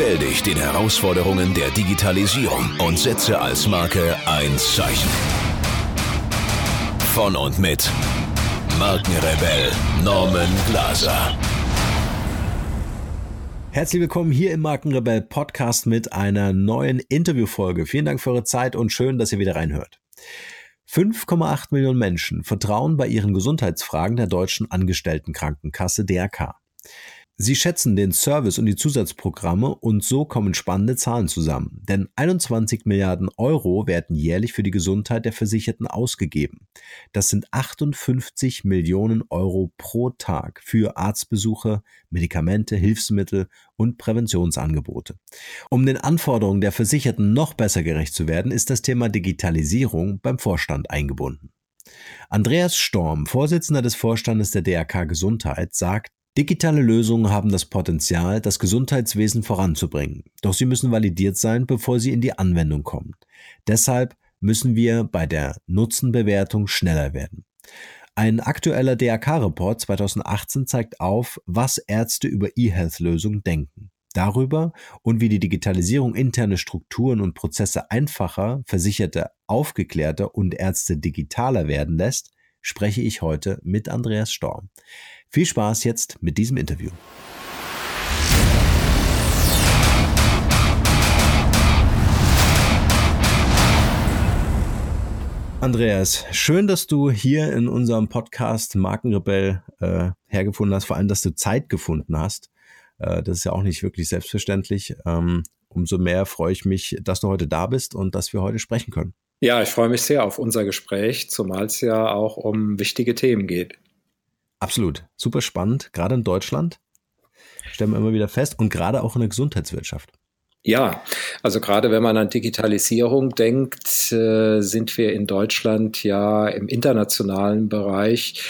Stell dich den Herausforderungen der Digitalisierung und setze als Marke ein Zeichen. Von und mit Markenrebell Norman Glaser. Herzlich willkommen hier im Markenrebell Podcast mit einer neuen Interviewfolge. Vielen Dank für eure Zeit und schön, dass ihr wieder reinhört. 5,8 Millionen Menschen vertrauen bei ihren Gesundheitsfragen der deutschen Angestelltenkrankenkasse DRK. Sie schätzen den Service und die Zusatzprogramme und so kommen spannende Zahlen zusammen. Denn 21 Milliarden Euro werden jährlich für die Gesundheit der Versicherten ausgegeben. Das sind 58 Millionen Euro pro Tag für Arztbesuche, Medikamente, Hilfsmittel und Präventionsangebote. Um den Anforderungen der Versicherten noch besser gerecht zu werden, ist das Thema Digitalisierung beim Vorstand eingebunden. Andreas Storm, Vorsitzender des Vorstandes der DRK Gesundheit, sagt, Digitale Lösungen haben das Potenzial, das Gesundheitswesen voranzubringen, doch sie müssen validiert sein, bevor sie in die Anwendung kommen. Deshalb müssen wir bei der Nutzenbewertung schneller werden. Ein aktueller DRK-Report 2018 zeigt auf, was Ärzte über E-Health-Lösungen denken. Darüber und wie die Digitalisierung interne Strukturen und Prozesse einfacher, Versicherte aufgeklärter und Ärzte digitaler werden lässt, spreche ich heute mit Andreas Storm. Viel Spaß jetzt mit diesem Interview. Andreas, schön, dass du hier in unserem Podcast Markenrebell äh, hergefunden hast, vor allem, dass du Zeit gefunden hast. Äh, das ist ja auch nicht wirklich selbstverständlich. Ähm, umso mehr freue ich mich, dass du heute da bist und dass wir heute sprechen können. Ja, ich freue mich sehr auf unser Gespräch, zumal es ja auch um wichtige Themen geht. Absolut. Super spannend, gerade in Deutschland. Stellen wir immer wieder fest und gerade auch in der Gesundheitswirtschaft. Ja, also gerade wenn man an Digitalisierung denkt, äh, sind wir in Deutschland ja im internationalen Bereich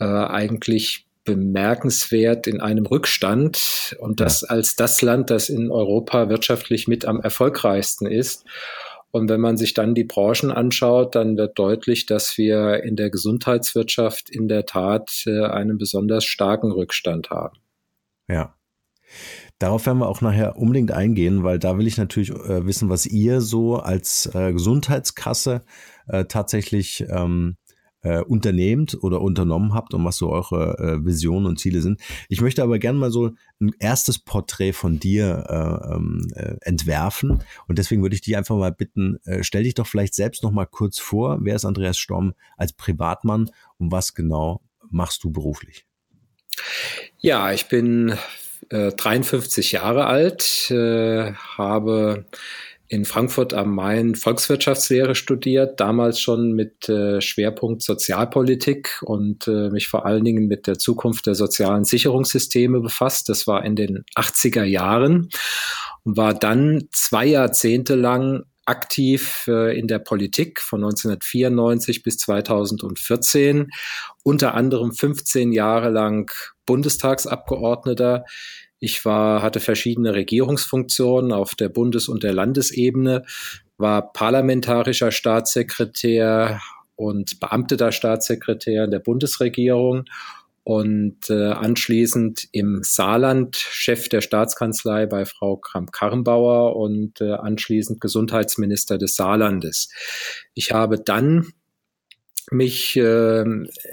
äh, eigentlich bemerkenswert in einem Rückstand und das als das Land, das in Europa wirtschaftlich mit am erfolgreichsten ist. Und wenn man sich dann die Branchen anschaut, dann wird deutlich, dass wir in der Gesundheitswirtschaft in der Tat äh, einen besonders starken Rückstand haben. Ja. Darauf werden wir auch nachher unbedingt eingehen, weil da will ich natürlich äh, wissen, was ihr so als äh, Gesundheitskasse äh, tatsächlich ähm, äh, unternehmt oder unternommen habt und was so eure äh, Visionen und Ziele sind. Ich möchte aber gerne mal so ein erstes Porträt von dir äh, ähm, äh, entwerfen und deswegen würde ich dich einfach mal bitten, äh, stell dich doch vielleicht selbst noch mal kurz vor, wer ist Andreas Storm als Privatmann und was genau machst du beruflich? Ja, ich bin äh, 53 Jahre alt, äh, habe in Frankfurt am Main Volkswirtschaftslehre studiert, damals schon mit äh, Schwerpunkt Sozialpolitik und äh, mich vor allen Dingen mit der Zukunft der sozialen Sicherungssysteme befasst. Das war in den 80er Jahren und war dann zwei Jahrzehnte lang aktiv äh, in der Politik von 1994 bis 2014, unter anderem 15 Jahre lang Bundestagsabgeordneter. Ich war, hatte verschiedene Regierungsfunktionen auf der Bundes- und der Landesebene, war parlamentarischer Staatssekretär und beamteter Staatssekretär in der Bundesregierung und äh, anschließend im Saarland Chef der Staatskanzlei bei Frau Kramp-Karrenbauer und äh, anschließend Gesundheitsminister des Saarlandes. Ich habe dann mich äh,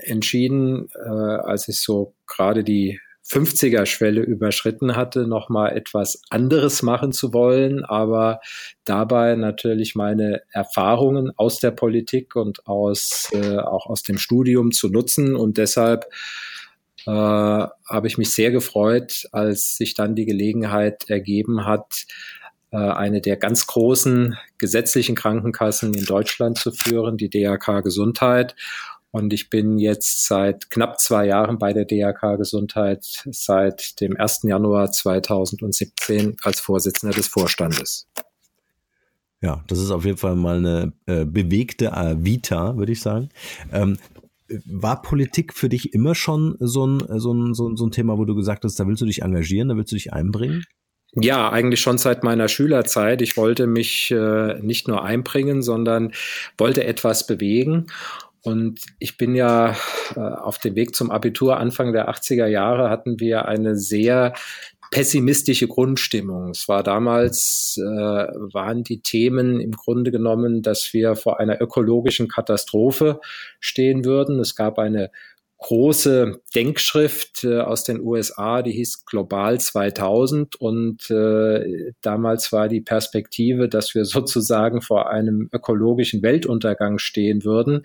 entschieden, äh, als ich so gerade die 50er-Schwelle überschritten hatte, nochmal etwas anderes machen zu wollen, aber dabei natürlich meine Erfahrungen aus der Politik und aus, äh, auch aus dem Studium zu nutzen und deshalb äh, habe ich mich sehr gefreut, als sich dann die Gelegenheit ergeben hat, äh, eine der ganz großen gesetzlichen Krankenkassen in Deutschland zu führen, die DRK Gesundheit. Und ich bin jetzt seit knapp zwei Jahren bei der DRK Gesundheit, seit dem 1. Januar 2017 als Vorsitzender des Vorstandes. Ja, das ist auf jeden Fall mal eine äh, bewegte äh, Vita, würde ich sagen. Ähm, war Politik für dich immer schon so ein, so, ein, so, ein, so ein Thema, wo du gesagt hast, da willst du dich engagieren, da willst du dich einbringen? Ja, eigentlich schon seit meiner Schülerzeit. Ich wollte mich äh, nicht nur einbringen, sondern wollte etwas bewegen. Und ich bin ja äh, auf dem Weg zum Abitur Anfang der 80er Jahre hatten wir eine sehr pessimistische Grundstimmung. Es war damals, äh, waren die Themen im Grunde genommen, dass wir vor einer ökologischen Katastrophe stehen würden. Es gab eine große Denkschrift äh, aus den USA, die hieß Global 2000 und äh, damals war die Perspektive, dass wir sozusagen vor einem ökologischen Weltuntergang stehen würden.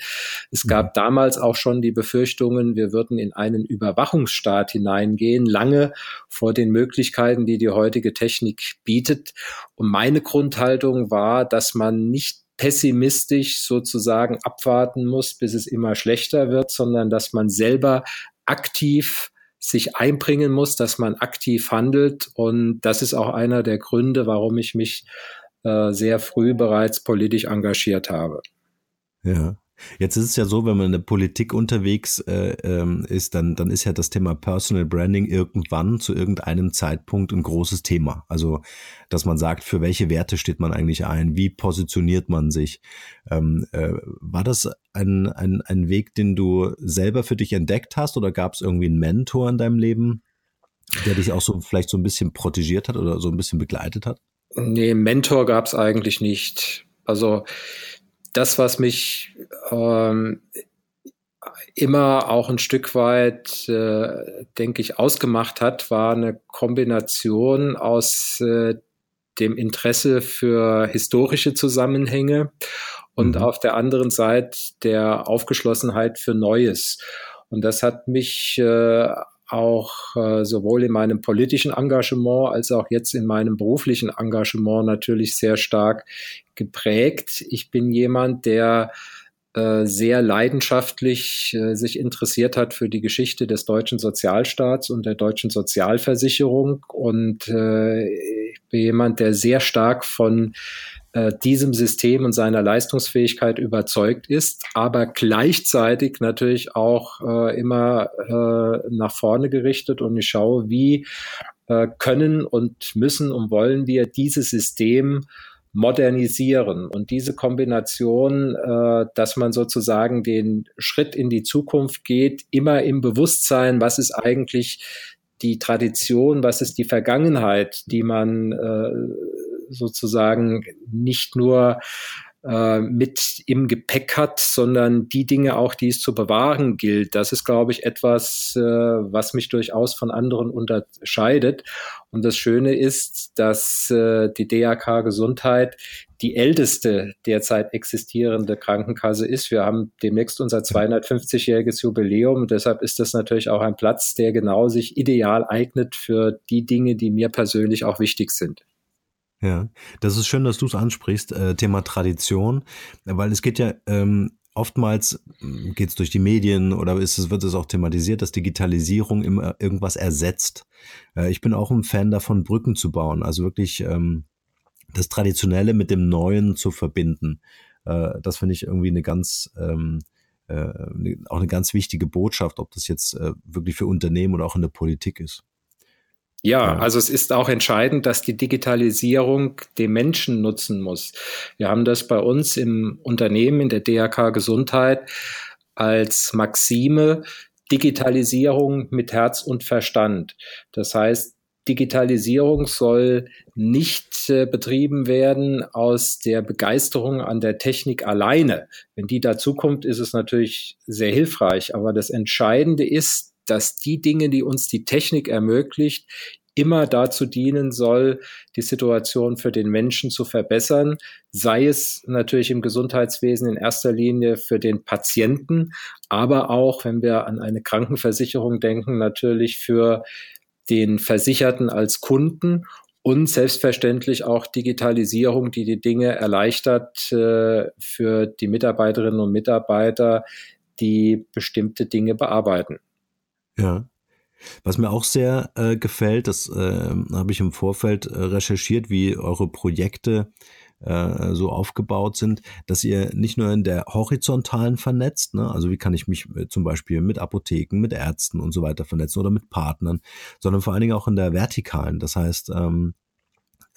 Es mhm. gab damals auch schon die Befürchtungen, wir würden in einen Überwachungsstaat hineingehen, lange vor den Möglichkeiten, die die heutige Technik bietet. Und meine Grundhaltung war, dass man nicht pessimistisch sozusagen abwarten muss, bis es immer schlechter wird, sondern dass man selber aktiv sich einbringen muss, dass man aktiv handelt. Und das ist auch einer der Gründe, warum ich mich äh, sehr früh bereits politisch engagiert habe. Ja. Jetzt ist es ja so, wenn man in der Politik unterwegs äh, ähm, ist, dann, dann ist ja das Thema Personal Branding irgendwann zu irgendeinem Zeitpunkt ein großes Thema. Also, dass man sagt, für welche Werte steht man eigentlich ein, wie positioniert man sich. Ähm, äh, war das ein, ein, ein Weg, den du selber für dich entdeckt hast oder gab es irgendwie einen Mentor in deinem Leben, der dich auch so vielleicht so ein bisschen protegiert hat oder so ein bisschen begleitet hat? Nee, Mentor gab es eigentlich nicht. Also das, was mich ähm, immer auch ein Stück weit, äh, denke ich, ausgemacht hat, war eine Kombination aus äh, dem Interesse für historische Zusammenhänge und mhm. auf der anderen Seite der Aufgeschlossenheit für Neues. Und das hat mich äh, auch äh, sowohl in meinem politischen Engagement als auch jetzt in meinem beruflichen Engagement natürlich sehr stark geprägt. Ich bin jemand, der äh, sehr leidenschaftlich äh, sich interessiert hat für die Geschichte des deutschen Sozialstaats und der deutschen Sozialversicherung und äh, ich bin jemand, der sehr stark von äh, diesem System und seiner Leistungsfähigkeit überzeugt ist, aber gleichzeitig natürlich auch äh, immer äh, nach vorne gerichtet und ich schaue, wie äh, können und müssen und wollen wir dieses System modernisieren. Und diese Kombination, äh, dass man sozusagen den Schritt in die Zukunft geht, immer im Bewusstsein, was ist eigentlich die Tradition, was ist die Vergangenheit, die man äh, sozusagen nicht nur äh, mit im Gepäck hat, sondern die Dinge auch, die es zu bewahren gilt. Das ist, glaube ich, etwas, äh, was mich durchaus von anderen unterscheidet. Und das Schöne ist, dass äh, die DAK Gesundheit die älteste derzeit existierende Krankenkasse ist. Wir haben demnächst unser 250-jähriges Jubiläum und deshalb ist das natürlich auch ein Platz, der genau sich ideal eignet für die Dinge, die mir persönlich auch wichtig sind. Ja, das ist schön, dass du es ansprichst, äh, Thema Tradition, weil es geht ja ähm, oftmals hm, geht es durch die Medien oder ist es, wird es auch thematisiert, dass Digitalisierung immer irgendwas ersetzt. Äh, ich bin auch ein Fan davon, Brücken zu bauen, also wirklich ähm, das Traditionelle mit dem Neuen zu verbinden. Äh, das finde ich irgendwie eine ganz, ähm, äh, auch eine ganz wichtige Botschaft, ob das jetzt äh, wirklich für Unternehmen oder auch in der Politik ist. Ja, also es ist auch entscheidend, dass die Digitalisierung den Menschen nutzen muss. Wir haben das bei uns im Unternehmen, in der DRK Gesundheit, als Maxime Digitalisierung mit Herz und Verstand. Das heißt, Digitalisierung soll nicht äh, betrieben werden aus der Begeisterung an der Technik alleine. Wenn die dazukommt, ist es natürlich sehr hilfreich. Aber das Entscheidende ist, dass die Dinge, die uns die Technik ermöglicht, immer dazu dienen soll, die Situation für den Menschen zu verbessern, sei es natürlich im Gesundheitswesen in erster Linie für den Patienten, aber auch, wenn wir an eine Krankenversicherung denken, natürlich für den Versicherten als Kunden und selbstverständlich auch Digitalisierung, die die Dinge erleichtert äh, für die Mitarbeiterinnen und Mitarbeiter, die bestimmte Dinge bearbeiten. Ja. Was mir auch sehr äh, gefällt, das äh, habe ich im Vorfeld äh, recherchiert, wie eure Projekte äh, so aufgebaut sind, dass ihr nicht nur in der horizontalen vernetzt, ne, also wie kann ich mich äh, zum Beispiel mit Apotheken, mit Ärzten und so weiter vernetzen oder mit Partnern, sondern vor allen Dingen auch in der vertikalen. Das heißt, ähm,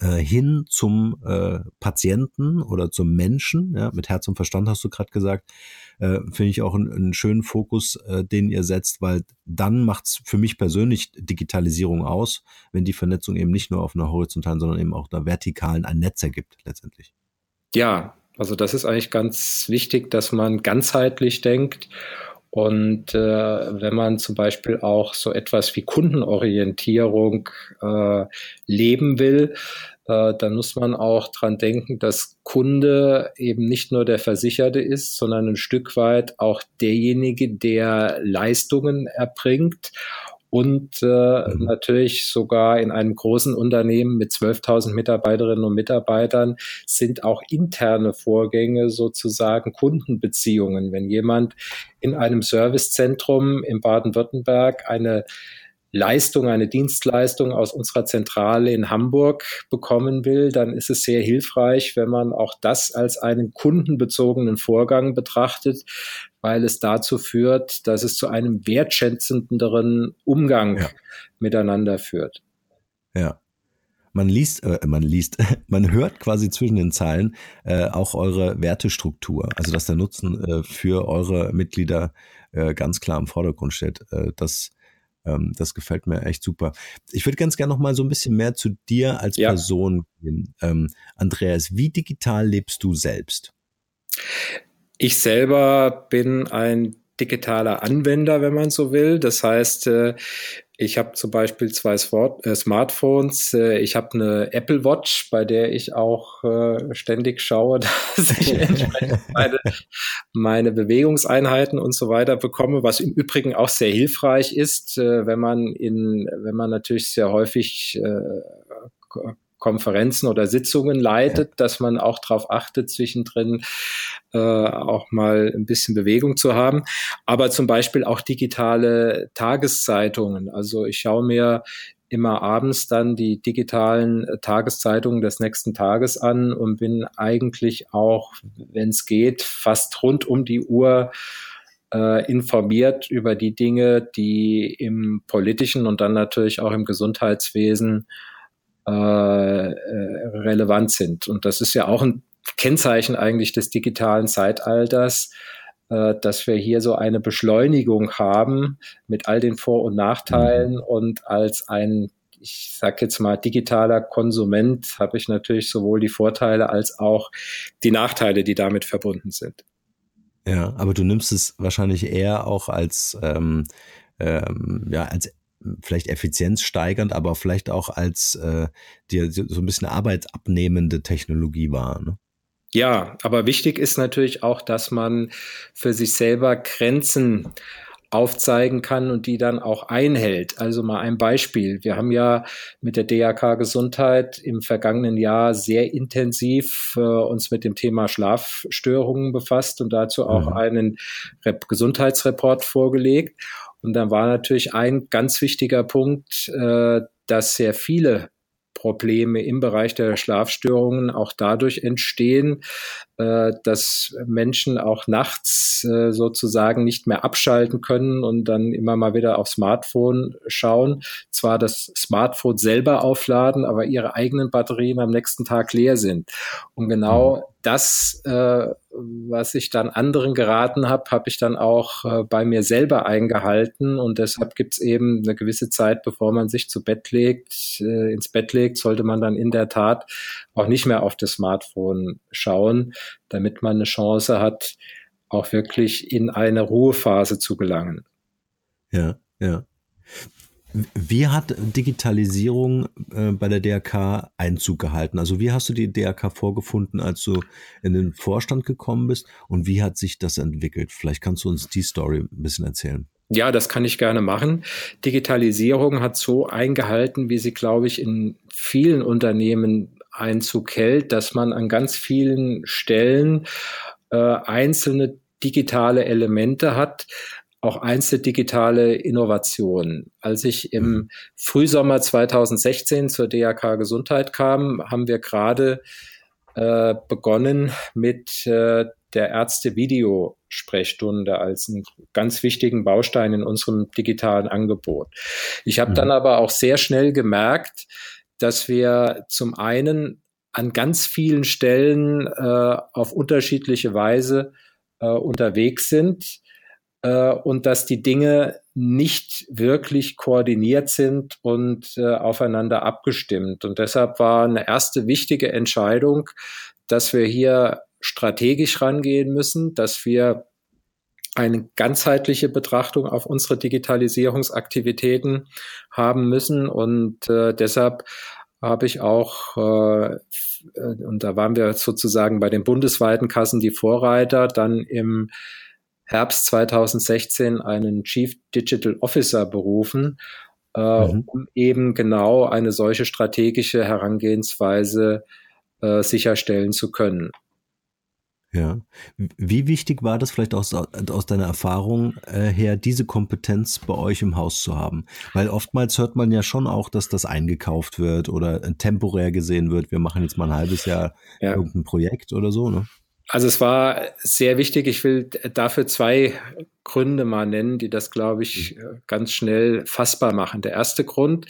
äh, hin zum äh, Patienten oder zum Menschen, ja, mit Herz und Verstand hast du gerade gesagt, äh, finde ich auch einen, einen schönen Fokus, äh, den ihr setzt, weil dann macht's für mich persönlich Digitalisierung aus, wenn die Vernetzung eben nicht nur auf einer horizontalen, sondern eben auch einer vertikalen ein Netz ergibt letztendlich. Ja, also das ist eigentlich ganz wichtig, dass man ganzheitlich denkt und äh, wenn man zum Beispiel auch so etwas wie Kundenorientierung äh, leben will, äh, dann muss man auch dran denken, dass Kunde eben nicht nur der Versicherte ist, sondern ein Stück weit auch derjenige, der Leistungen erbringt und äh, mhm. natürlich sogar in einem großen Unternehmen mit 12.000 Mitarbeiterinnen und Mitarbeitern sind auch interne Vorgänge sozusagen Kundenbeziehungen. Wenn jemand in einem Servicezentrum in Baden-Württemberg eine Leistung, eine Dienstleistung aus unserer Zentrale in Hamburg bekommen will, dann ist es sehr hilfreich, wenn man auch das als einen kundenbezogenen Vorgang betrachtet, weil es dazu führt, dass es zu einem wertschätzenderen Umgang ja. miteinander führt. Ja. Man liest, äh, man liest, man hört quasi zwischen den Zeilen äh, auch eure Wertestruktur, also dass der Nutzen äh, für eure Mitglieder äh, ganz klar im Vordergrund steht. Äh, das ähm, das gefällt mir echt super. Ich würde ganz gerne noch mal so ein bisschen mehr zu dir als ja. Person gehen. Ähm, Andreas, wie digital lebst du selbst? Ich selber bin ein digitaler Anwender, wenn man so will. Das heißt, äh, ich habe zum Beispiel zwei äh, Smartphones. Äh, ich habe eine Apple Watch, bei der ich auch ständig schaue, dass ich entsprechend meine, meine Bewegungseinheiten und so weiter bekomme, was im Übrigen auch sehr hilfreich ist, wenn man in, wenn man natürlich sehr häufig Konferenzen oder Sitzungen leitet, ja. dass man auch darauf achtet, zwischendrin äh, auch mal ein bisschen Bewegung zu haben. Aber zum Beispiel auch digitale Tageszeitungen. Also ich schaue mir immer abends dann die digitalen Tageszeitungen des nächsten Tages an und bin eigentlich auch, wenn es geht, fast rund um die Uhr äh, informiert über die Dinge, die im politischen und dann natürlich auch im Gesundheitswesen äh, äh, relevant sind. Und das ist ja auch ein Kennzeichen eigentlich des digitalen Zeitalters, äh, dass wir hier so eine Beschleunigung haben mit all den Vor- und Nachteilen mhm. und als ein ich sag jetzt mal, digitaler Konsument habe ich natürlich sowohl die Vorteile als auch die Nachteile, die damit verbunden sind. Ja, aber du nimmst es wahrscheinlich eher auch als, ähm, ähm, ja, als vielleicht Effizienz steigernd, aber vielleicht auch als äh, dir so ein bisschen arbeitsabnehmende Technologie war. Ne? Ja, aber wichtig ist natürlich auch, dass man für sich selber Grenzen aufzeigen kann und die dann auch einhält. Also mal ein Beispiel. Wir haben ja mit der DRK Gesundheit im vergangenen Jahr sehr intensiv äh, uns mit dem Thema Schlafstörungen befasst und dazu auch mhm. einen Rep Gesundheitsreport vorgelegt. Und dann war natürlich ein ganz wichtiger Punkt, äh, dass sehr viele Probleme im Bereich der Schlafstörungen auch dadurch entstehen, äh, dass Menschen auch nachts äh, sozusagen nicht mehr abschalten können und dann immer mal wieder aufs Smartphone schauen. Zwar das Smartphone selber aufladen, aber ihre eigenen Batterien am nächsten Tag leer sind. Und genau mhm. Das, äh, was ich dann anderen geraten habe, habe ich dann auch äh, bei mir selber eingehalten. Und deshalb gibt es eben eine gewisse Zeit, bevor man sich zu Bett legt, äh, ins Bett legt, sollte man dann in der Tat auch nicht mehr auf das Smartphone schauen, damit man eine Chance hat, auch wirklich in eine Ruhephase zu gelangen. Ja, ja. Wie hat Digitalisierung äh, bei der DRK Einzug gehalten? Also wie hast du die DRK vorgefunden, als du in den Vorstand gekommen bist und wie hat sich das entwickelt? Vielleicht kannst du uns die Story ein bisschen erzählen. Ja, das kann ich gerne machen. Digitalisierung hat so eingehalten, wie sie, glaube ich, in vielen Unternehmen Einzug hält, dass man an ganz vielen Stellen äh, einzelne digitale Elemente hat, auch einzelne digitale Innovationen. Als ich im mhm. Frühsommer 2016 zur DRK Gesundheit kam, haben wir gerade äh, begonnen mit äh, der Ärzte-Video-Sprechstunde als einen ganz wichtigen Baustein in unserem digitalen Angebot. Ich habe mhm. dann aber auch sehr schnell gemerkt, dass wir zum einen an ganz vielen Stellen äh, auf unterschiedliche Weise äh, unterwegs sind äh, und dass die Dinge nicht wirklich koordiniert sind und äh, aufeinander abgestimmt. Und deshalb war eine erste wichtige Entscheidung, dass wir hier strategisch rangehen müssen, dass wir eine ganzheitliche Betrachtung auf unsere Digitalisierungsaktivitäten haben müssen. Und äh, deshalb habe ich auch, äh, und da waren wir sozusagen bei den bundesweiten Kassen die Vorreiter, dann im Herbst 2016 einen Chief Digital Officer berufen, äh, mhm. um eben genau eine solche strategische Herangehensweise äh, sicherstellen zu können. Ja. Wie wichtig war das vielleicht aus, aus deiner Erfahrung äh, her, diese Kompetenz bei euch im Haus zu haben? Weil oftmals hört man ja schon auch, dass das eingekauft wird oder temporär gesehen wird. Wir machen jetzt mal ein halbes Jahr ja. irgendein Projekt oder so, ne? Also es war sehr wichtig. Ich will dafür zwei Gründe mal nennen, die das, glaube ich, mhm. ganz schnell fassbar machen. Der erste Grund,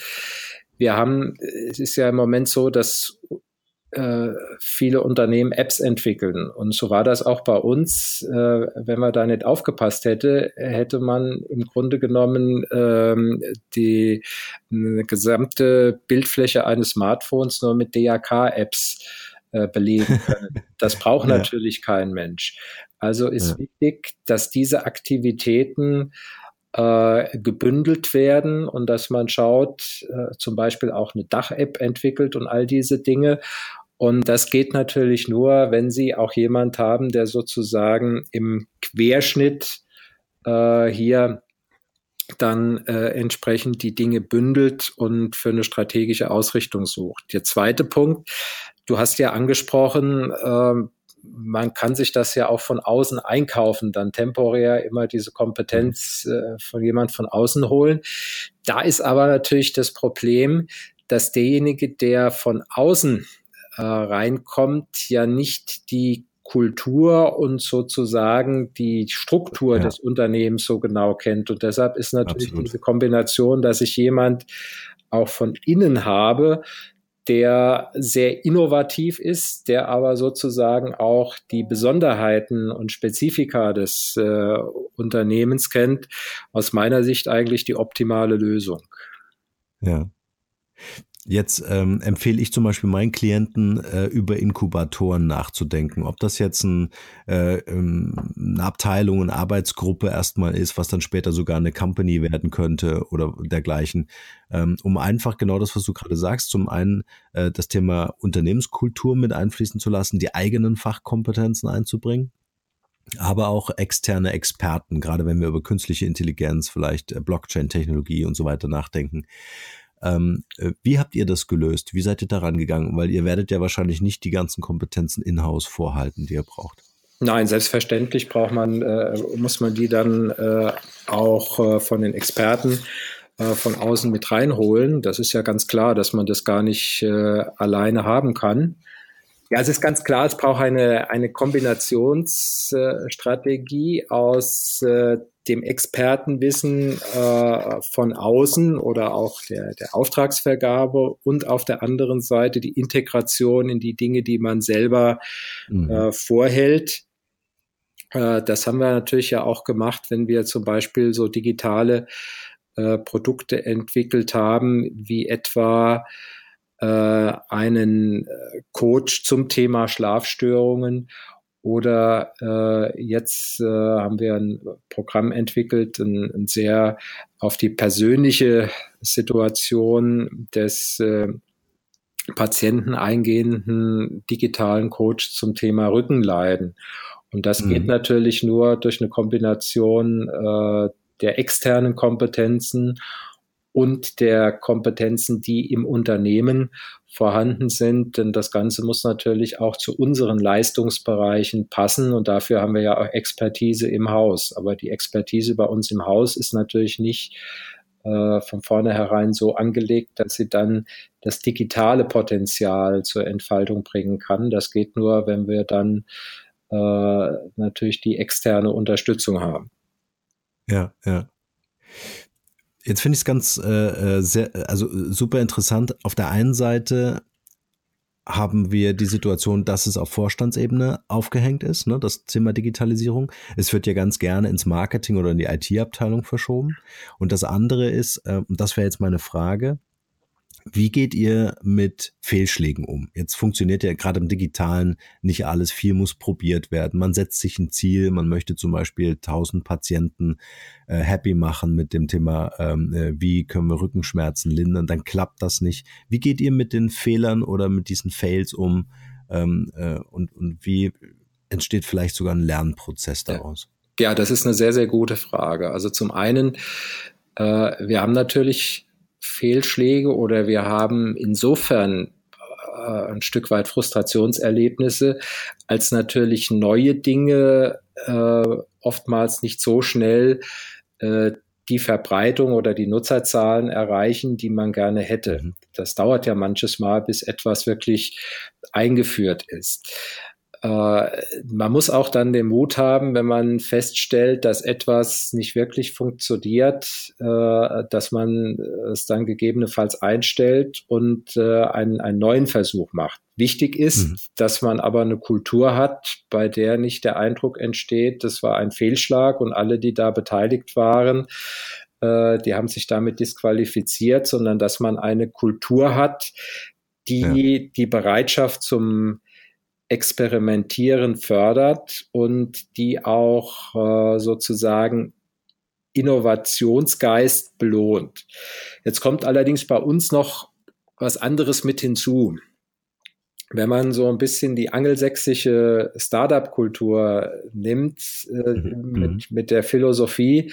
wir haben, es ist ja im Moment so, dass äh, viele Unternehmen Apps entwickeln. Und so war das auch bei uns. Äh, wenn man da nicht aufgepasst hätte, hätte man im Grunde genommen ähm, die gesamte Bildfläche eines Smartphones nur mit DAK-Apps äh, belegen können. Das braucht ja. natürlich kein Mensch. Also ist ja. wichtig, dass diese Aktivitäten äh, gebündelt werden und dass man schaut, äh, zum Beispiel auch eine Dach-App entwickelt und all diese Dinge. Und das geht natürlich nur, wenn Sie auch jemand haben, der sozusagen im Querschnitt äh, hier dann äh, entsprechend die Dinge bündelt und für eine strategische Ausrichtung sucht. Der zweite Punkt, du hast ja angesprochen, äh, man kann sich das ja auch von außen einkaufen, dann temporär immer diese Kompetenz äh, von jemand von außen holen. Da ist aber natürlich das Problem, dass derjenige, der von außen äh, reinkommt, ja nicht die Kultur und sozusagen die Struktur ja. des Unternehmens so genau kennt. Und deshalb ist natürlich Absolut. diese Kombination, dass ich jemand auch von innen habe, der sehr innovativ ist, der aber sozusagen auch die Besonderheiten und Spezifika des äh, Unternehmens kennt, aus meiner Sicht eigentlich die optimale Lösung. Ja. Jetzt ähm, empfehle ich zum Beispiel meinen Klienten, äh, über Inkubatoren nachzudenken. Ob das jetzt ein, äh, ähm, eine Abteilung, eine Arbeitsgruppe erstmal ist, was dann später sogar eine Company werden könnte oder dergleichen. Ähm, um einfach genau das, was du gerade sagst, zum einen äh, das Thema Unternehmenskultur mit einfließen zu lassen, die eigenen Fachkompetenzen einzubringen aber auch externe Experten, gerade wenn wir über künstliche Intelligenz, vielleicht äh, Blockchain-Technologie und so weiter nachdenken. Ähm, äh, wie habt ihr das gelöst? Wie seid ihr daran gegangen? Weil ihr werdet ja wahrscheinlich nicht die ganzen Kompetenzen in-house vorhalten, die ihr braucht. Nein, selbstverständlich braucht man, äh, muss man die dann äh, auch äh, von den Experten äh, von außen mit reinholen. Das ist ja ganz klar, dass man das gar nicht äh, alleine haben kann. Ja, es ist ganz klar, es braucht eine, eine Kombinationsstrategie aus dem Expertenwissen äh, von außen oder auch der, der Auftragsvergabe und auf der anderen Seite die Integration in die Dinge, die man selber mhm. äh, vorhält. Äh, das haben wir natürlich ja auch gemacht, wenn wir zum Beispiel so digitale äh, Produkte entwickelt haben, wie etwa äh, einen äh, Coach zum Thema Schlafstörungen oder äh, jetzt äh, haben wir ein Programm entwickelt, ein, ein sehr auf die persönliche Situation des äh, Patienten eingehenden digitalen Coach zum Thema Rückenleiden. Und das mhm. geht natürlich nur durch eine Kombination äh, der externen Kompetenzen und der Kompetenzen, die im Unternehmen vorhanden sind. Denn das Ganze muss natürlich auch zu unseren Leistungsbereichen passen. Und dafür haben wir ja auch Expertise im Haus. Aber die Expertise bei uns im Haus ist natürlich nicht äh, von vornherein so angelegt, dass sie dann das digitale Potenzial zur Entfaltung bringen kann. Das geht nur, wenn wir dann äh, natürlich die externe Unterstützung haben. Ja, ja. Jetzt finde ich es ganz äh, äh, sehr, also super interessant. Auf der einen Seite haben wir die Situation, dass es auf Vorstandsebene aufgehängt ist, ne, das Thema Digitalisierung. Es wird ja ganz gerne ins Marketing oder in die IT-Abteilung verschoben. Und das andere ist, äh, das wäre jetzt meine Frage, wie geht ihr mit Fehlschlägen um? Jetzt funktioniert ja gerade im Digitalen nicht alles. Viel muss probiert werden. Man setzt sich ein Ziel. Man möchte zum Beispiel 1000 Patienten äh, happy machen mit dem Thema, ähm, äh, wie können wir Rückenschmerzen lindern. Dann klappt das nicht. Wie geht ihr mit den Fehlern oder mit diesen Fails um? Ähm, äh, und, und wie entsteht vielleicht sogar ein Lernprozess daraus? Ja. ja, das ist eine sehr, sehr gute Frage. Also zum einen, äh, wir haben natürlich Fehlschläge oder wir haben insofern äh, ein Stück weit Frustrationserlebnisse, als natürlich neue Dinge äh, oftmals nicht so schnell äh, die Verbreitung oder die Nutzerzahlen erreichen, die man gerne hätte. Mhm. Das dauert ja manches Mal, bis etwas wirklich eingeführt ist. Äh, man muss auch dann den Mut haben, wenn man feststellt, dass etwas nicht wirklich funktioniert, äh, dass man es dann gegebenenfalls einstellt und äh, einen, einen neuen Versuch macht. Wichtig ist, mhm. dass man aber eine Kultur hat, bei der nicht der Eindruck entsteht, das war ein Fehlschlag und alle, die da beteiligt waren, die haben sich damit disqualifiziert, sondern dass man eine Kultur hat, die ja. die Bereitschaft zum Experimentieren fördert und die auch äh, sozusagen Innovationsgeist belohnt. Jetzt kommt allerdings bei uns noch was anderes mit hinzu. Wenn man so ein bisschen die angelsächsische Startup-Kultur nimmt, äh, mhm. mit, mhm. mit der Philosophie,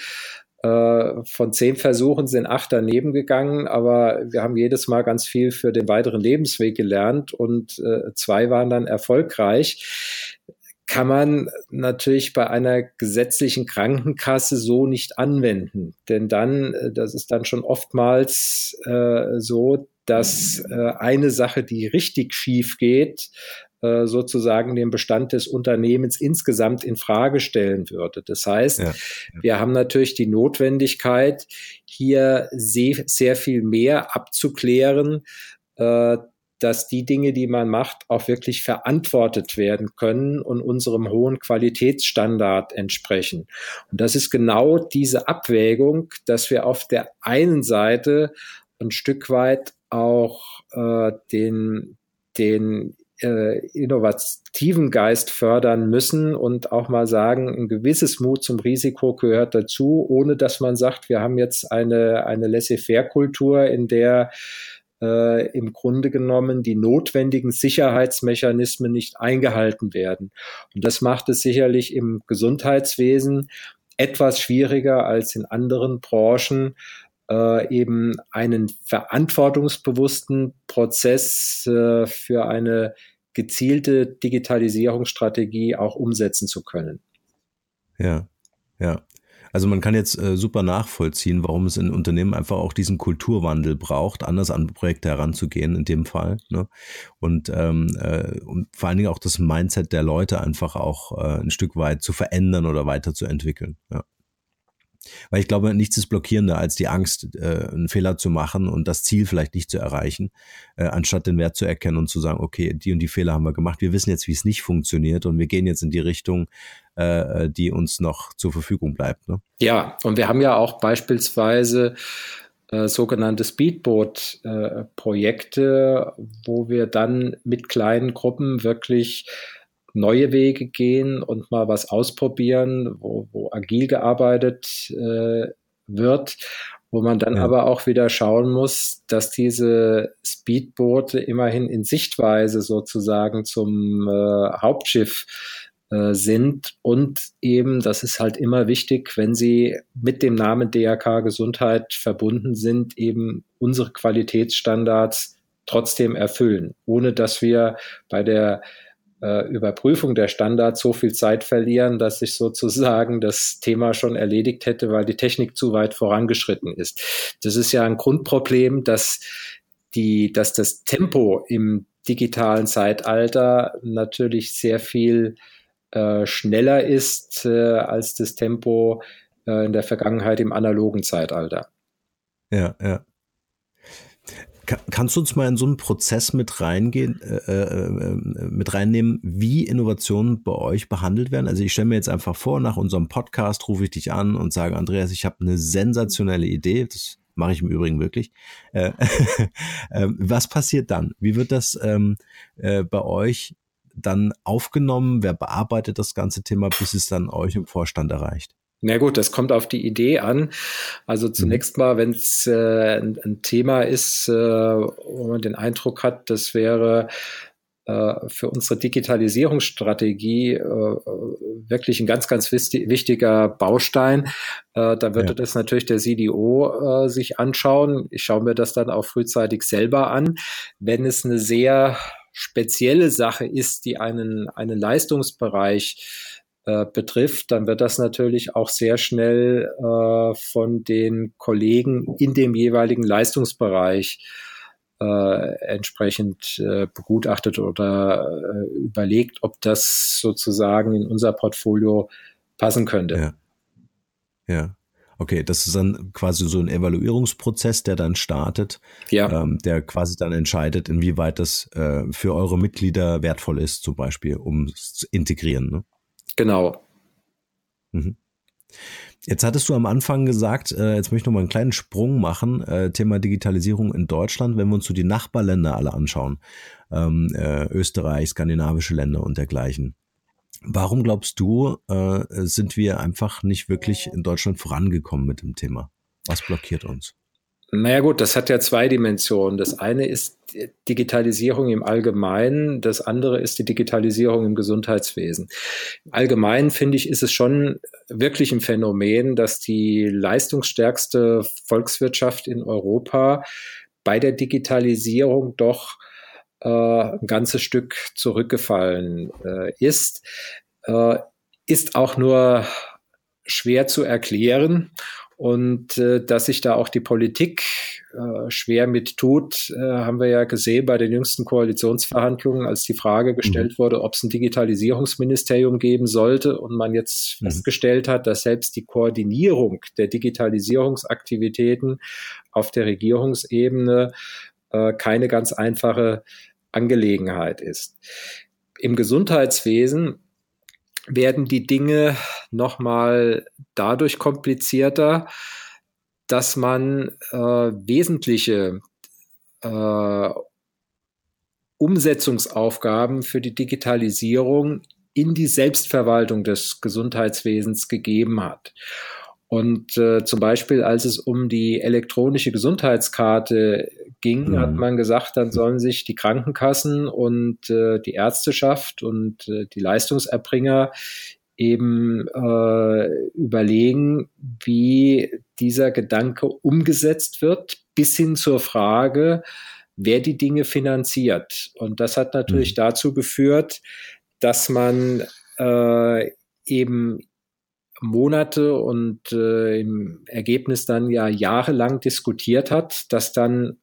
von zehn Versuchen sind acht daneben gegangen, aber wir haben jedes Mal ganz viel für den weiteren Lebensweg gelernt und äh, zwei waren dann erfolgreich kann man natürlich bei einer gesetzlichen Krankenkasse so nicht anwenden. Denn dann, äh, das ist dann schon oftmals äh, so, dass äh, eine Sache, die richtig schief geht, äh, sozusagen den Bestand des Unternehmens insgesamt in Frage stellen würde. Das heißt, ja, wir haben natürlich die Notwendigkeit, hier sehr, sehr viel mehr abzuklären, äh, dass die Dinge, die man macht, auch wirklich verantwortet werden können und unserem hohen Qualitätsstandard entsprechen. Und das ist genau diese Abwägung, dass wir auf der einen Seite ein Stück weit auch äh, den, den äh, innovativen Geist fördern müssen und auch mal sagen, ein gewisses Mut zum Risiko gehört dazu, ohne dass man sagt, wir haben jetzt eine, eine Laissez-faire-Kultur, in der äh, im Grunde genommen die notwendigen Sicherheitsmechanismen nicht eingehalten werden. Und das macht es sicherlich im Gesundheitswesen etwas schwieriger als in anderen Branchen, äh, eben einen verantwortungsbewussten Prozess äh, für eine gezielte Digitalisierungsstrategie auch umsetzen zu können. Ja, ja. Also man kann jetzt äh, super nachvollziehen, warum es in Unternehmen einfach auch diesen Kulturwandel braucht, anders an Projekte heranzugehen in dem Fall. Ne? Und, ähm, äh, und vor allen Dingen auch das Mindset der Leute einfach auch äh, ein Stück weit zu verändern oder weiterzuentwickeln. Ja. Weil ich glaube, nichts ist blockierender als die Angst, äh, einen Fehler zu machen und das Ziel vielleicht nicht zu erreichen, äh, anstatt den Wert zu erkennen und zu sagen, okay, die und die Fehler haben wir gemacht, wir wissen jetzt, wie es nicht funktioniert und wir gehen jetzt in die Richtung, äh, die uns noch zur Verfügung bleibt. Ne? Ja, und wir haben ja auch beispielsweise äh, sogenannte Speedboat-Projekte, äh, wo wir dann mit kleinen Gruppen wirklich neue Wege gehen und mal was ausprobieren, wo, wo agil gearbeitet äh, wird, wo man dann ja. aber auch wieder schauen muss, dass diese Speedboote immerhin in Sichtweise sozusagen zum äh, Hauptschiff äh, sind und eben, das ist halt immer wichtig, wenn sie mit dem Namen DRK Gesundheit verbunden sind, eben unsere Qualitätsstandards trotzdem erfüllen, ohne dass wir bei der äh, Überprüfung der Standards so viel Zeit verlieren, dass sich sozusagen das Thema schon erledigt hätte, weil die Technik zu weit vorangeschritten ist. Das ist ja ein Grundproblem, dass die, dass das Tempo im digitalen Zeitalter natürlich sehr viel äh, schneller ist äh, als das Tempo äh, in der Vergangenheit im analogen Zeitalter. Ja, ja. Kannst du uns mal in so einen Prozess mit reingehen, äh, äh, äh, mit reinnehmen, wie Innovationen bei euch behandelt werden? Also ich stelle mir jetzt einfach vor, nach unserem Podcast rufe ich dich an und sage, Andreas, ich habe eine sensationelle Idee. Das mache ich im Übrigen wirklich. Äh, ähm, was passiert dann? Wie wird das ähm, äh, bei euch dann aufgenommen? Wer bearbeitet das ganze Thema, bis es dann euch im Vorstand erreicht? Na gut, das kommt auf die Idee an. Also zunächst mhm. mal, wenn es äh, ein, ein, Thema ist, äh, wo man den Eindruck hat, das wäre äh, für unsere Digitalisierungsstrategie äh, wirklich ein ganz, ganz wichtiger Baustein. Äh, da würde ja. das natürlich der CDO äh, sich anschauen. Ich schaue mir das dann auch frühzeitig selber an. Wenn es eine sehr spezielle Sache ist, die einen, einen Leistungsbereich äh, betrifft, dann wird das natürlich auch sehr schnell äh, von den Kollegen in dem jeweiligen Leistungsbereich äh, entsprechend äh, begutachtet oder äh, überlegt, ob das sozusagen in unser Portfolio passen könnte. Ja. ja. Okay, das ist dann quasi so ein Evaluierungsprozess, der dann startet, ja. ähm, der quasi dann entscheidet, inwieweit das äh, für eure Mitglieder wertvoll ist, zum Beispiel, um es zu integrieren. Ne? Genau. Mhm. Jetzt hattest du am Anfang gesagt, äh, jetzt möchte ich noch mal einen kleinen Sprung machen, äh, Thema Digitalisierung in Deutschland, wenn wir uns so die Nachbarländer alle anschauen, ähm, äh, Österreich, skandinavische Länder und dergleichen. Warum glaubst du, äh, sind wir einfach nicht wirklich in Deutschland vorangekommen mit dem Thema? Was blockiert uns? Naja gut, das hat ja zwei Dimensionen. Das eine ist Digitalisierung im Allgemeinen, das andere ist die Digitalisierung im Gesundheitswesen. Im Allgemeinen finde ich, ist es schon wirklich ein Phänomen, dass die leistungsstärkste Volkswirtschaft in Europa bei der Digitalisierung doch äh, ein ganzes Stück zurückgefallen äh, ist. Äh, ist auch nur schwer zu erklären und äh, dass sich da auch die Politik äh, schwer mit tut, äh, haben wir ja gesehen bei den jüngsten Koalitionsverhandlungen, als die Frage mhm. gestellt mhm. wurde, ob es ein Digitalisierungsministerium geben sollte und man jetzt mhm. festgestellt hat, dass selbst die Koordinierung der Digitalisierungsaktivitäten auf der Regierungsebene äh, keine ganz einfache Angelegenheit ist. Im Gesundheitswesen werden die Dinge nochmal dadurch komplizierter, dass man äh, wesentliche äh, Umsetzungsaufgaben für die Digitalisierung in die Selbstverwaltung des Gesundheitswesens gegeben hat. Und äh, zum Beispiel, als es um die elektronische Gesundheitskarte ging, mhm. hat man gesagt, dann sollen sich die Krankenkassen und äh, die Ärzteschaft und äh, die Leistungserbringer eben äh, überlegen, wie dieser Gedanke umgesetzt wird, bis hin zur Frage, wer die Dinge finanziert. Und das hat natürlich mhm. dazu geführt, dass man äh, eben Monate und äh, im Ergebnis dann ja jahrelang diskutiert hat, dass dann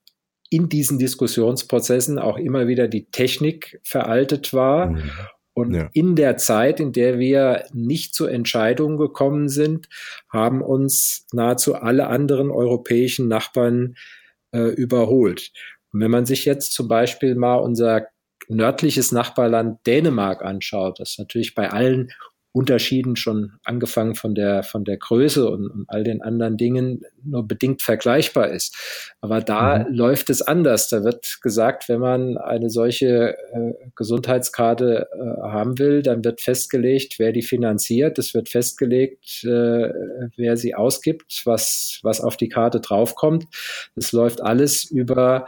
in diesen Diskussionsprozessen auch immer wieder die Technik veraltet war. Mhm. Und ja. in der Zeit, in der wir nicht zu Entscheidungen gekommen sind, haben uns nahezu alle anderen europäischen Nachbarn äh, überholt. Und wenn man sich jetzt zum Beispiel mal unser nördliches Nachbarland Dänemark anschaut, das natürlich bei allen Unterschieden schon angefangen von der, von der Größe und, und all den anderen Dingen nur bedingt vergleichbar ist. Aber da mhm. läuft es anders. Da wird gesagt, wenn man eine solche äh, Gesundheitskarte äh, haben will, dann wird festgelegt, wer die finanziert. Es wird festgelegt, äh, wer sie ausgibt, was, was auf die Karte draufkommt. Es läuft alles über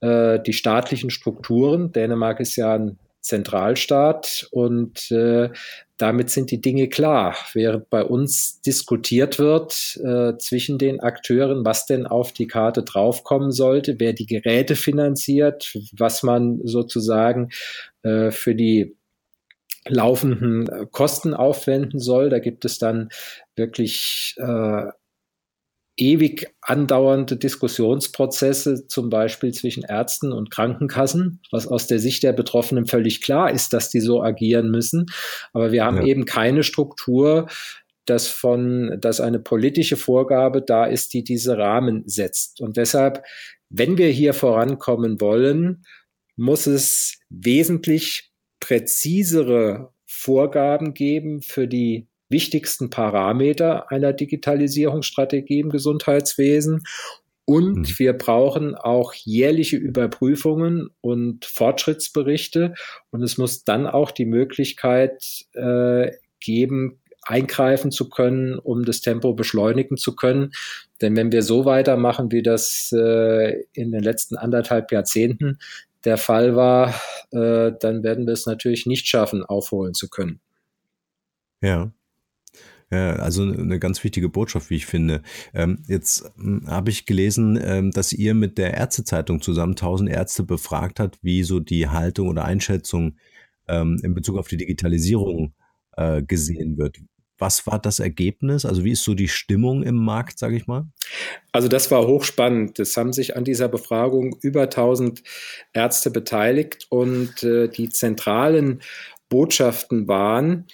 äh, die staatlichen Strukturen. Dänemark ist ja ein Zentralstaat und äh, damit sind die Dinge klar. Während bei uns diskutiert wird äh, zwischen den Akteuren, was denn auf die Karte draufkommen sollte, wer die Geräte finanziert, was man sozusagen äh, für die laufenden Kosten aufwenden soll. Da gibt es dann wirklich äh, ewig andauernde Diskussionsprozesse, zum Beispiel zwischen Ärzten und Krankenkassen, was aus der Sicht der Betroffenen völlig klar ist, dass die so agieren müssen. Aber wir haben ja. eben keine Struktur, dass von, dass eine politische Vorgabe da ist, die diese Rahmen setzt. Und deshalb, wenn wir hier vorankommen wollen, muss es wesentlich präzisere Vorgaben geben für die wichtigsten Parameter einer Digitalisierungsstrategie im Gesundheitswesen. Und mhm. wir brauchen auch jährliche Überprüfungen und Fortschrittsberichte. Und es muss dann auch die Möglichkeit äh, geben, eingreifen zu können, um das Tempo beschleunigen zu können. Denn wenn wir so weitermachen, wie das äh, in den letzten anderthalb Jahrzehnten der Fall war, äh, dann werden wir es natürlich nicht schaffen, aufholen zu können. Ja. Ja, also eine ganz wichtige Botschaft, wie ich finde. Ähm, jetzt hm, habe ich gelesen, ähm, dass ihr mit der Ärztezeitung zusammen 1000 Ärzte befragt habt, wie so die Haltung oder Einschätzung ähm, in Bezug auf die Digitalisierung äh, gesehen wird. Was war das Ergebnis? Also wie ist so die Stimmung im Markt, sage ich mal? Also das war hochspannend. Es haben sich an dieser Befragung über 1000 Ärzte beteiligt und äh, die zentralen Botschaften waren,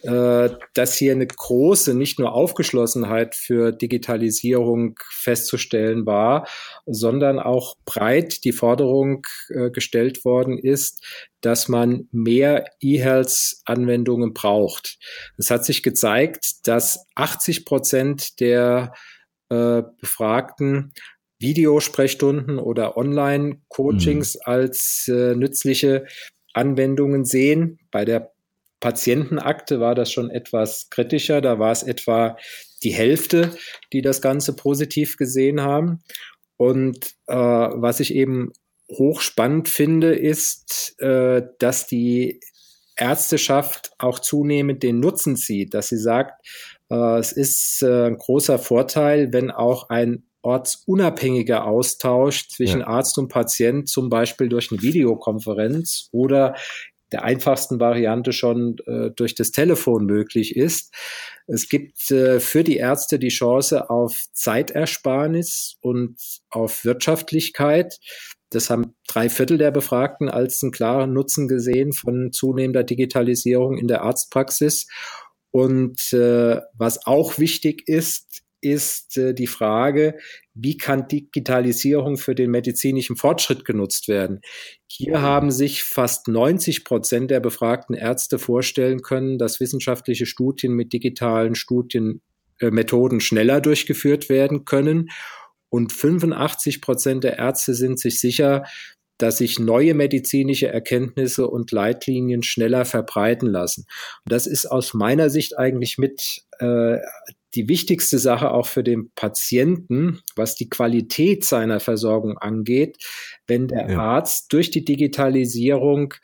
äh, dass hier eine große, nicht nur Aufgeschlossenheit für Digitalisierung festzustellen war, sondern auch breit die Forderung äh, gestellt worden ist, dass man mehr E-Health-Anwendungen braucht. Es hat sich gezeigt, dass 80 Prozent der äh, Befragten Videosprechstunden oder Online-Coachings mhm. als äh, nützliche Anwendungen sehen. Bei der Patientenakte war das schon etwas kritischer. Da war es etwa die Hälfte, die das Ganze positiv gesehen haben. Und äh, was ich eben hochspannend finde, ist, äh, dass die Ärzteschaft auch zunehmend den Nutzen sieht, dass sie sagt, äh, es ist äh, ein großer Vorteil, wenn auch ein ortsunabhängiger Austausch zwischen ja. Arzt und Patient, zum Beispiel durch eine Videokonferenz oder der einfachsten Variante schon äh, durch das Telefon möglich ist. Es gibt äh, für die Ärzte die Chance auf Zeitersparnis und auf Wirtschaftlichkeit. Das haben drei Viertel der Befragten als einen klaren Nutzen gesehen von zunehmender Digitalisierung in der Arztpraxis. Und äh, was auch wichtig ist, ist äh, die Frage, wie kann Digitalisierung für den medizinischen Fortschritt genutzt werden? Hier haben sich fast 90 Prozent der befragten Ärzte vorstellen können, dass wissenschaftliche Studien mit digitalen Studienmethoden äh, schneller durchgeführt werden können. Und 85 Prozent der Ärzte sind sich sicher, dass sich neue medizinische Erkenntnisse und Leitlinien schneller verbreiten lassen. Und das ist aus meiner Sicht eigentlich mit äh, die wichtigste Sache auch für den Patienten, was die Qualität seiner Versorgung angeht, wenn der ja. Arzt durch die Digitalisierung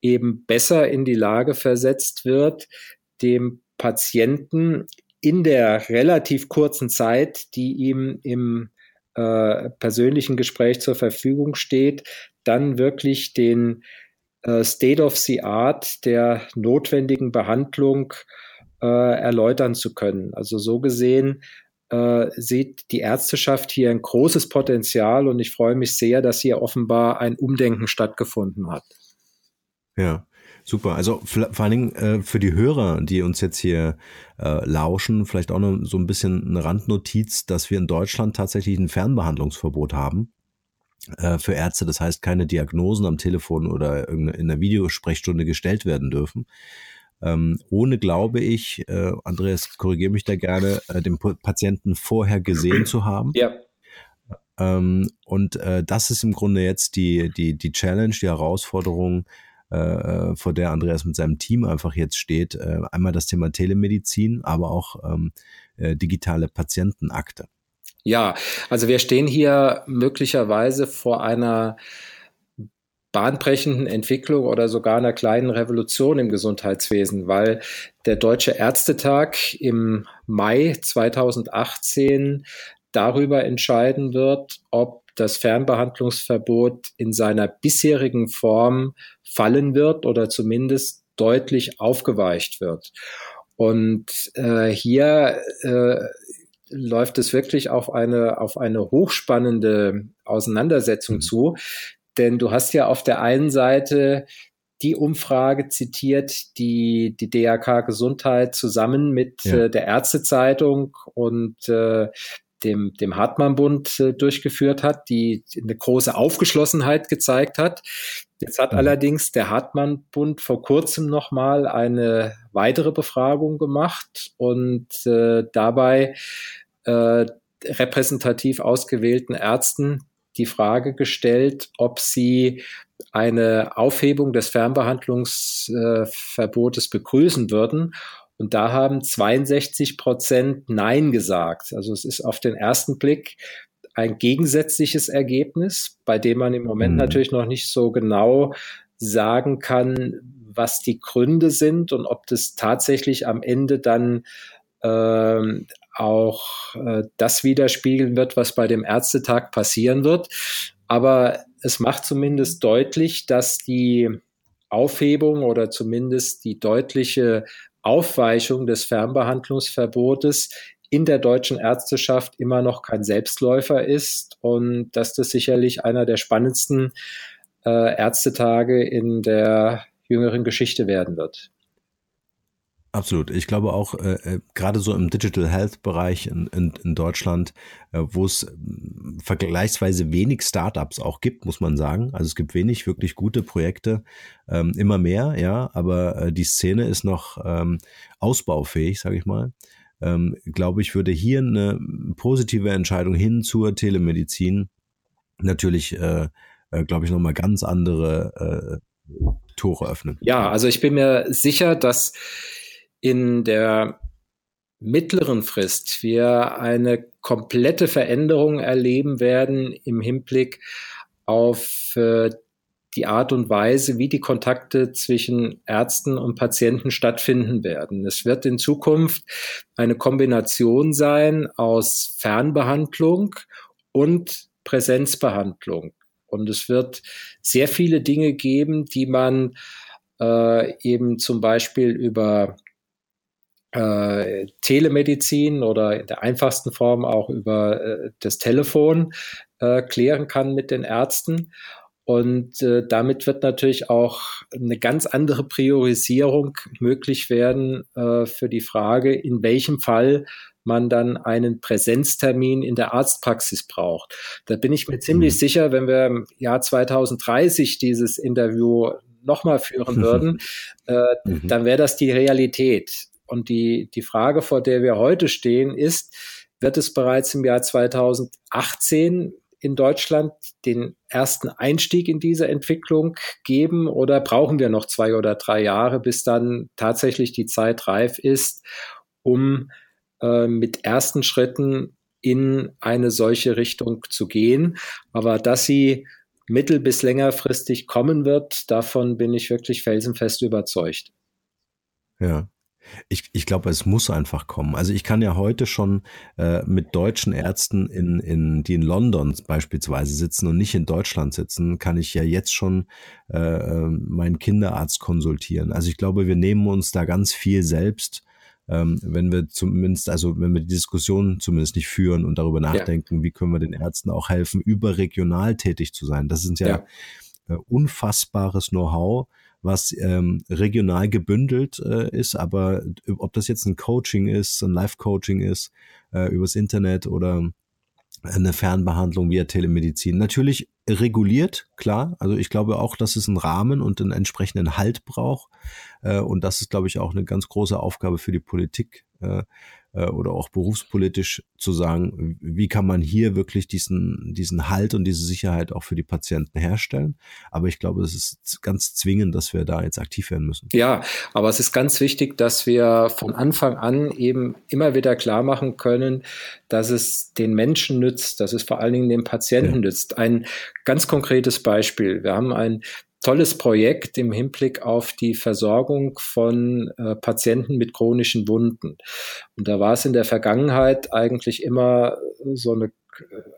eben besser in die Lage versetzt wird, dem Patienten in der relativ kurzen Zeit, die ihm im äh, persönlichen Gespräch zur Verfügung steht, dann wirklich den äh, State of the Art der notwendigen Behandlung äh, erläutern zu können. Also so gesehen äh, sieht die Ärzteschaft hier ein großes Potenzial und ich freue mich sehr, dass hier offenbar ein Umdenken stattgefunden hat. Ja. Super. Also vor allen Dingen äh, für die Hörer, die uns jetzt hier äh, lauschen, vielleicht auch noch so ein bisschen eine Randnotiz, dass wir in Deutschland tatsächlich ein Fernbehandlungsverbot haben äh, für Ärzte. Das heißt, keine Diagnosen am Telefon oder in der Videosprechstunde gestellt werden dürfen. Ähm, ohne, glaube ich, äh, Andreas, korrigiere mich da gerne, äh, den Patienten vorher gesehen zu haben. Ja. Ähm, und äh, das ist im Grunde jetzt die, die, die Challenge, die Herausforderung, äh, vor der Andreas mit seinem Team einfach jetzt steht. Äh, einmal das Thema Telemedizin, aber auch ähm, äh, digitale Patientenakte. Ja, also wir stehen hier möglicherweise vor einer bahnbrechenden Entwicklung oder sogar einer kleinen Revolution im Gesundheitswesen, weil der Deutsche Ärztetag im Mai 2018 darüber entscheiden wird, ob das Fernbehandlungsverbot in seiner bisherigen Form fallen wird oder zumindest deutlich aufgeweicht wird. Und äh, hier äh, läuft es wirklich auf eine, auf eine hochspannende Auseinandersetzung mhm. zu. Denn du hast ja auf der einen Seite die Umfrage zitiert, die die DRK Gesundheit zusammen mit ja. äh, der Ärztezeitung und äh, dem, dem Hartmann-Bund äh, durchgeführt hat, die eine große Aufgeschlossenheit gezeigt hat. Jetzt hat mhm. allerdings der Hartmann-Bund vor kurzem nochmal eine weitere Befragung gemacht und äh, dabei äh, repräsentativ ausgewählten Ärzten die Frage gestellt, ob sie eine Aufhebung des Fernbehandlungsverbotes äh, begrüßen würden. Und da haben 62 Prozent Nein gesagt. Also es ist auf den ersten Blick ein gegensätzliches Ergebnis, bei dem man im Moment mhm. natürlich noch nicht so genau sagen kann, was die Gründe sind und ob das tatsächlich am Ende dann ähm, auch äh, das widerspiegeln wird, was bei dem Ärztetag passieren wird. Aber es macht zumindest deutlich, dass die Aufhebung oder zumindest die deutliche Aufweichung des Fernbehandlungsverbotes in der deutschen Ärzteschaft immer noch kein Selbstläufer ist und dass das sicherlich einer der spannendsten äh, Ärztetage in der jüngeren Geschichte werden wird. Absolut. Ich glaube auch, äh, äh, gerade so im Digital Health Bereich in, in, in Deutschland, äh, wo es äh, vergleichsweise wenig Startups auch gibt, muss man sagen. Also es gibt wenig wirklich gute Projekte, ähm, immer mehr, ja, aber äh, die Szene ist noch ähm, ausbaufähig, sage ich mal. Ähm, glaube ich, würde hier eine positive Entscheidung hin zur Telemedizin natürlich, äh, äh, glaube ich, nochmal ganz andere äh, Tore öffnen. Ja, also ich bin mir sicher, dass in der mittleren Frist wir eine komplette Veränderung erleben werden im Hinblick auf äh, die Art und Weise, wie die Kontakte zwischen Ärzten und Patienten stattfinden werden. Es wird in Zukunft eine Kombination sein aus Fernbehandlung und Präsenzbehandlung. Und es wird sehr viele Dinge geben, die man äh, eben zum Beispiel über äh, Telemedizin oder in der einfachsten Form auch über äh, das Telefon äh, klären kann mit den Ärzten. Und äh, damit wird natürlich auch eine ganz andere Priorisierung möglich werden äh, für die Frage, in welchem Fall man dann einen Präsenztermin in der Arztpraxis braucht. Da bin ich mir ziemlich mhm. sicher, wenn wir im Jahr 2030 dieses Interview nochmal führen würden, äh, mhm. dann wäre das die Realität. Und die, die Frage, vor der wir heute stehen, ist, wird es bereits im Jahr 2018 in Deutschland den ersten Einstieg in diese Entwicklung geben oder brauchen wir noch zwei oder drei Jahre, bis dann tatsächlich die Zeit reif ist, um äh, mit ersten Schritten in eine solche Richtung zu gehen. Aber dass sie mittel- bis längerfristig kommen wird, davon bin ich wirklich felsenfest überzeugt. Ja. Ich, ich glaube, es muss einfach kommen. Also ich kann ja heute schon äh, mit deutschen Ärzten, in, in, die in London beispielsweise sitzen und nicht in Deutschland sitzen, kann ich ja jetzt schon äh, ähm, meinen Kinderarzt konsultieren. Also ich glaube, wir nehmen uns da ganz viel selbst ähm, wenn wir zumindest, also wenn wir die Diskussion zumindest nicht führen und darüber nachdenken, ja. wie können wir den Ärzten auch helfen, überregional tätig zu sein. Das sind ja, ja. Äh, unfassbares Know-how, was ähm, regional gebündelt äh, ist, aber ob das jetzt ein Coaching ist, ein Live-Coaching ist, äh, übers Internet oder eine Fernbehandlung via Telemedizin. Natürlich reguliert, klar. Also ich glaube auch, dass es einen Rahmen und einen entsprechenden Halt braucht. Äh, und das ist, glaube ich, auch eine ganz große Aufgabe für die Politik, äh, äh, oder auch berufspolitisch zu sagen, wie kann man hier wirklich diesen, diesen Halt und diese Sicherheit auch für die Patienten herstellen. Aber ich glaube, es ist ganz zwingend, dass wir da jetzt aktiv werden müssen. Ja, aber es ist ganz wichtig, dass wir von Anfang an eben immer wieder klar machen können, dass es den Menschen nützt, dass es vor allen Dingen den Patienten ja. nützt. Ein ganz konkretes Beispiel. Wir haben ein tolles Projekt im Hinblick auf die Versorgung von äh, Patienten mit chronischen Wunden. Und da war es in der Vergangenheit eigentlich immer so eine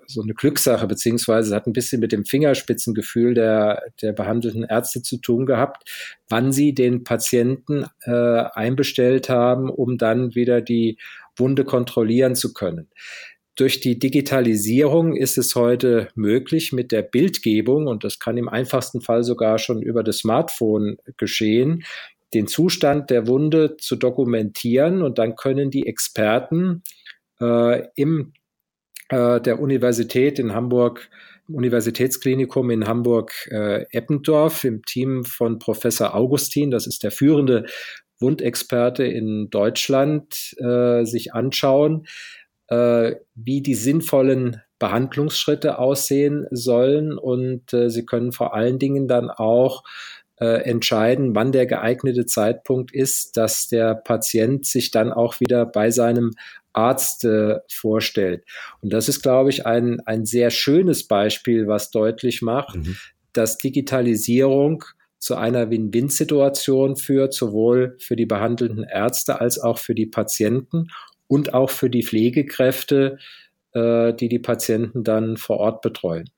so eine Glückssache, beziehungsweise hat ein bisschen mit dem Fingerspitzengefühl der, der behandelten Ärzte zu tun gehabt, wann sie den Patienten äh, einbestellt haben, um dann wieder die Wunde kontrollieren zu können. Durch die Digitalisierung ist es heute möglich, mit der Bildgebung, und das kann im einfachsten Fall sogar schon über das Smartphone geschehen, den Zustand der Wunde zu dokumentieren. Und dann können die Experten äh, im äh, der Universität in Hamburg, Universitätsklinikum in Hamburg äh, im Team von Professor Augustin, das ist der führende Wundexperte in Deutschland, äh, sich anschauen, äh, wie die sinnvollen Behandlungsschritte aussehen sollen. Und äh, sie können vor allen Dingen dann auch äh, entscheiden, wann der geeignete Zeitpunkt ist, dass der Patient sich dann auch wieder bei seinem Arzt äh, vorstellt. Und das ist, glaube ich, ein, ein sehr schönes Beispiel, was deutlich macht, mhm. dass Digitalisierung zu einer Win-Win-Situation führt, sowohl für die behandelnden Ärzte als auch für die Patienten und auch für die Pflegekräfte, äh, die die Patienten dann vor Ort betreuen.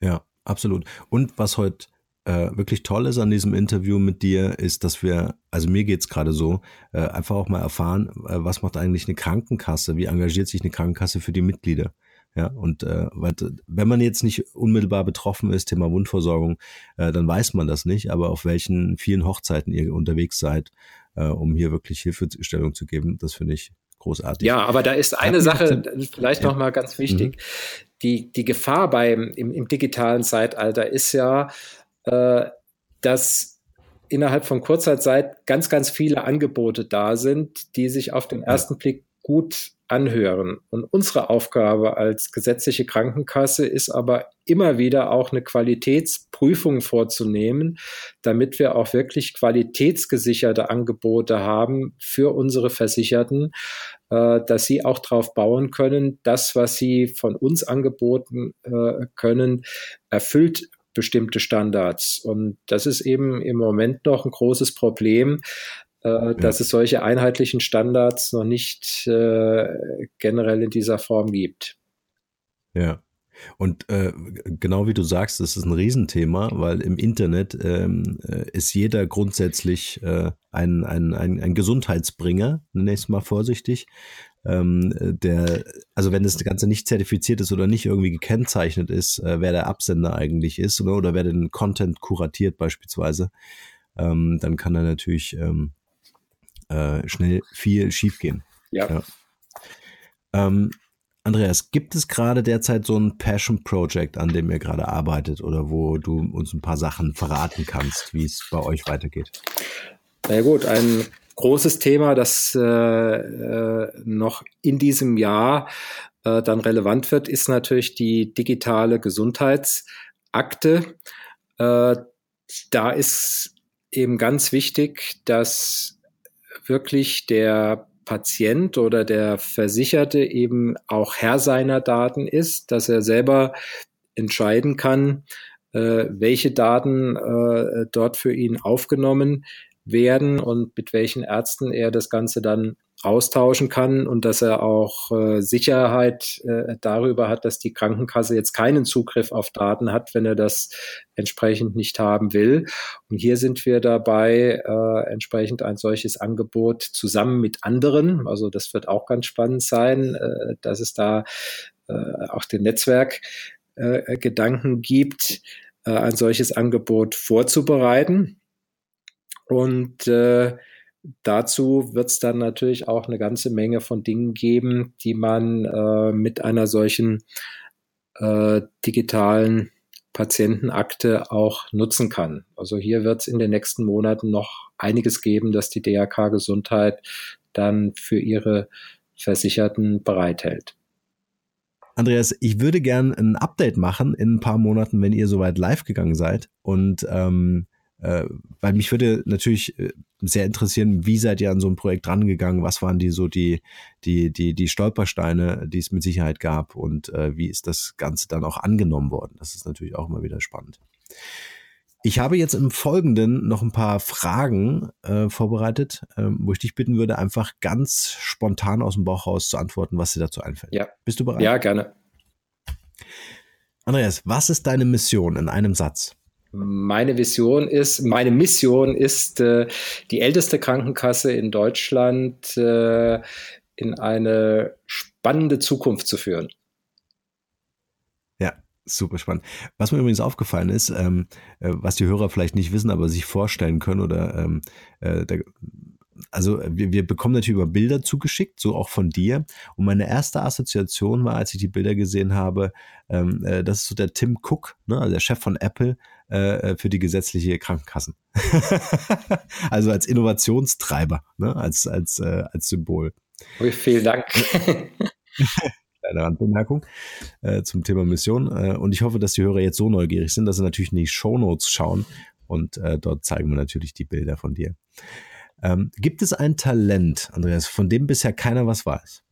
Ja, absolut. Und was heute äh, wirklich toll ist an diesem Interview mit dir, ist, dass wir, also mir geht's gerade so, äh, einfach auch mal erfahren, äh, was macht eigentlich eine Krankenkasse, wie engagiert sich eine Krankenkasse für die Mitglieder. Ja, und äh, wenn man jetzt nicht unmittelbar betroffen ist, Thema Wundversorgung, äh, dann weiß man das nicht, aber auf welchen vielen Hochzeiten ihr unterwegs seid, äh, um hier wirklich Hilfestellung zu geben. Das finde ich großartig. Ja, aber da ist eine Sache vielleicht ja. noch mal ganz wichtig. Mhm. Die, die Gefahr beim, im, im digitalen Zeitalter ist ja, äh, dass innerhalb von kurzer Zeit ganz, ganz viele Angebote da sind, die sich auf den ersten Blick gut anhören. Und unsere Aufgabe als gesetzliche Krankenkasse ist aber immer wieder auch eine Qualitätsprüfung vorzunehmen, damit wir auch wirklich qualitätsgesicherte Angebote haben für unsere Versicherten, äh, dass sie auch darauf bauen können, das, was sie von uns angeboten äh, können, erfüllt bestimmte Standards. Und das ist eben im Moment noch ein großes Problem, äh, dass es solche einheitlichen Standards noch nicht äh, generell in dieser Form gibt. Ja. Und äh, genau wie du sagst, das ist ein Riesenthema, weil im Internet ähm, äh, ist jeder grundsätzlich äh, ein, ein, ein, ein Gesundheitsbringer, nenne ich es mal vorsichtig. Ähm, der, also wenn das Ganze nicht zertifiziert ist oder nicht irgendwie gekennzeichnet ist, äh, wer der Absender eigentlich ist oder, oder wer den Content kuratiert beispielsweise, ähm, dann kann da natürlich ähm, äh, schnell viel schiefgehen. Ja. ja. Ähm, Andreas, gibt es gerade derzeit so ein Passion Project, an dem ihr gerade arbeitet oder wo du uns ein paar Sachen verraten kannst, wie es bei euch weitergeht? Na ja, gut, ein großes Thema, das äh, äh, noch in diesem Jahr äh, dann relevant wird, ist natürlich die digitale Gesundheitsakte. Äh, da ist eben ganz wichtig, dass wirklich der Patient oder der Versicherte eben auch Herr seiner Daten ist, dass er selber entscheiden kann, äh, welche Daten äh, dort für ihn aufgenommen werden und mit welchen Ärzten er das Ganze dann austauschen kann und dass er auch äh, Sicherheit äh, darüber hat, dass die Krankenkasse jetzt keinen Zugriff auf Daten hat, wenn er das entsprechend nicht haben will. Und hier sind wir dabei, äh, entsprechend ein solches Angebot zusammen mit anderen, also das wird auch ganz spannend sein, äh, dass es da äh, auch den Netzwerkgedanken äh, gibt, äh, ein solches Angebot vorzubereiten. Und äh, dazu wird es dann natürlich auch eine ganze Menge von Dingen geben, die man äh, mit einer solchen äh, digitalen Patientenakte auch nutzen kann. Also hier wird es in den nächsten Monaten noch einiges geben, dass die DRK Gesundheit dann für ihre Versicherten bereithält. Andreas, ich würde gern ein Update machen in ein paar Monaten, wenn ihr soweit live gegangen seid und ähm, äh, weil mich würde natürlich äh, sehr interessieren, wie seid ihr an so ein Projekt rangegangen? Was waren die so die, die, die, die Stolpersteine, die es mit Sicherheit gab und äh, wie ist das Ganze dann auch angenommen worden? Das ist natürlich auch immer wieder spannend. Ich habe jetzt im Folgenden noch ein paar Fragen äh, vorbereitet, äh, wo ich dich bitten würde, einfach ganz spontan aus dem Bauch raus zu antworten, was dir dazu einfällt. Ja. Bist du bereit? Ja, gerne. Andreas, was ist deine Mission in einem Satz? Meine Vision ist, meine Mission ist, äh, die älteste Krankenkasse in Deutschland äh, in eine spannende Zukunft zu führen. Ja, super spannend. Was mir übrigens aufgefallen ist, ähm, äh, was die Hörer vielleicht nicht wissen, aber sich vorstellen können oder ähm, äh, also wir, wir bekommen natürlich über Bilder zugeschickt, so auch von dir. Und meine erste Assoziation war, als ich die Bilder gesehen habe, ähm, äh, das ist so der Tim Cook, ne, also der Chef von Apple äh, äh für die gesetzliche Krankenkassen. also als Innovationstreiber, ne, als, als, äh, als Symbol. Okay, vielen Dank. Kleine Randbemerkung äh, zum Thema Mission. Äh, und ich hoffe, dass die Hörer jetzt so neugierig sind, dass sie natürlich in die Shownotes schauen. Und äh, dort zeigen wir natürlich die Bilder von dir. Ähm, gibt es ein Talent, Andreas, von dem bisher keiner was weiß?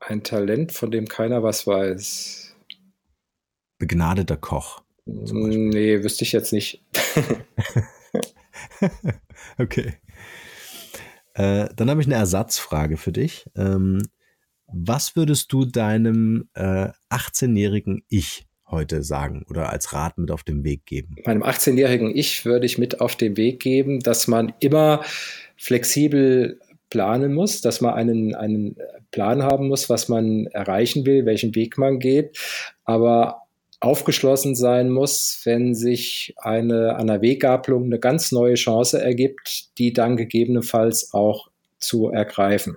Ein Talent, von dem keiner was weiß. Begnadeter Koch. Nee, wüsste ich jetzt nicht. okay. Äh, dann habe ich eine Ersatzfrage für dich. Ähm, was würdest du deinem äh, 18-jährigen Ich heute sagen oder als Rat mit auf den Weg geben? Meinem 18-jährigen Ich würde ich mit auf den Weg geben, dass man immer flexibel planen muss, dass man einen, einen Plan haben muss, was man erreichen will, welchen Weg man geht, aber aufgeschlossen sein muss, wenn sich eine, an der Weggabelung eine ganz neue Chance ergibt, die dann gegebenenfalls auch zu ergreifen.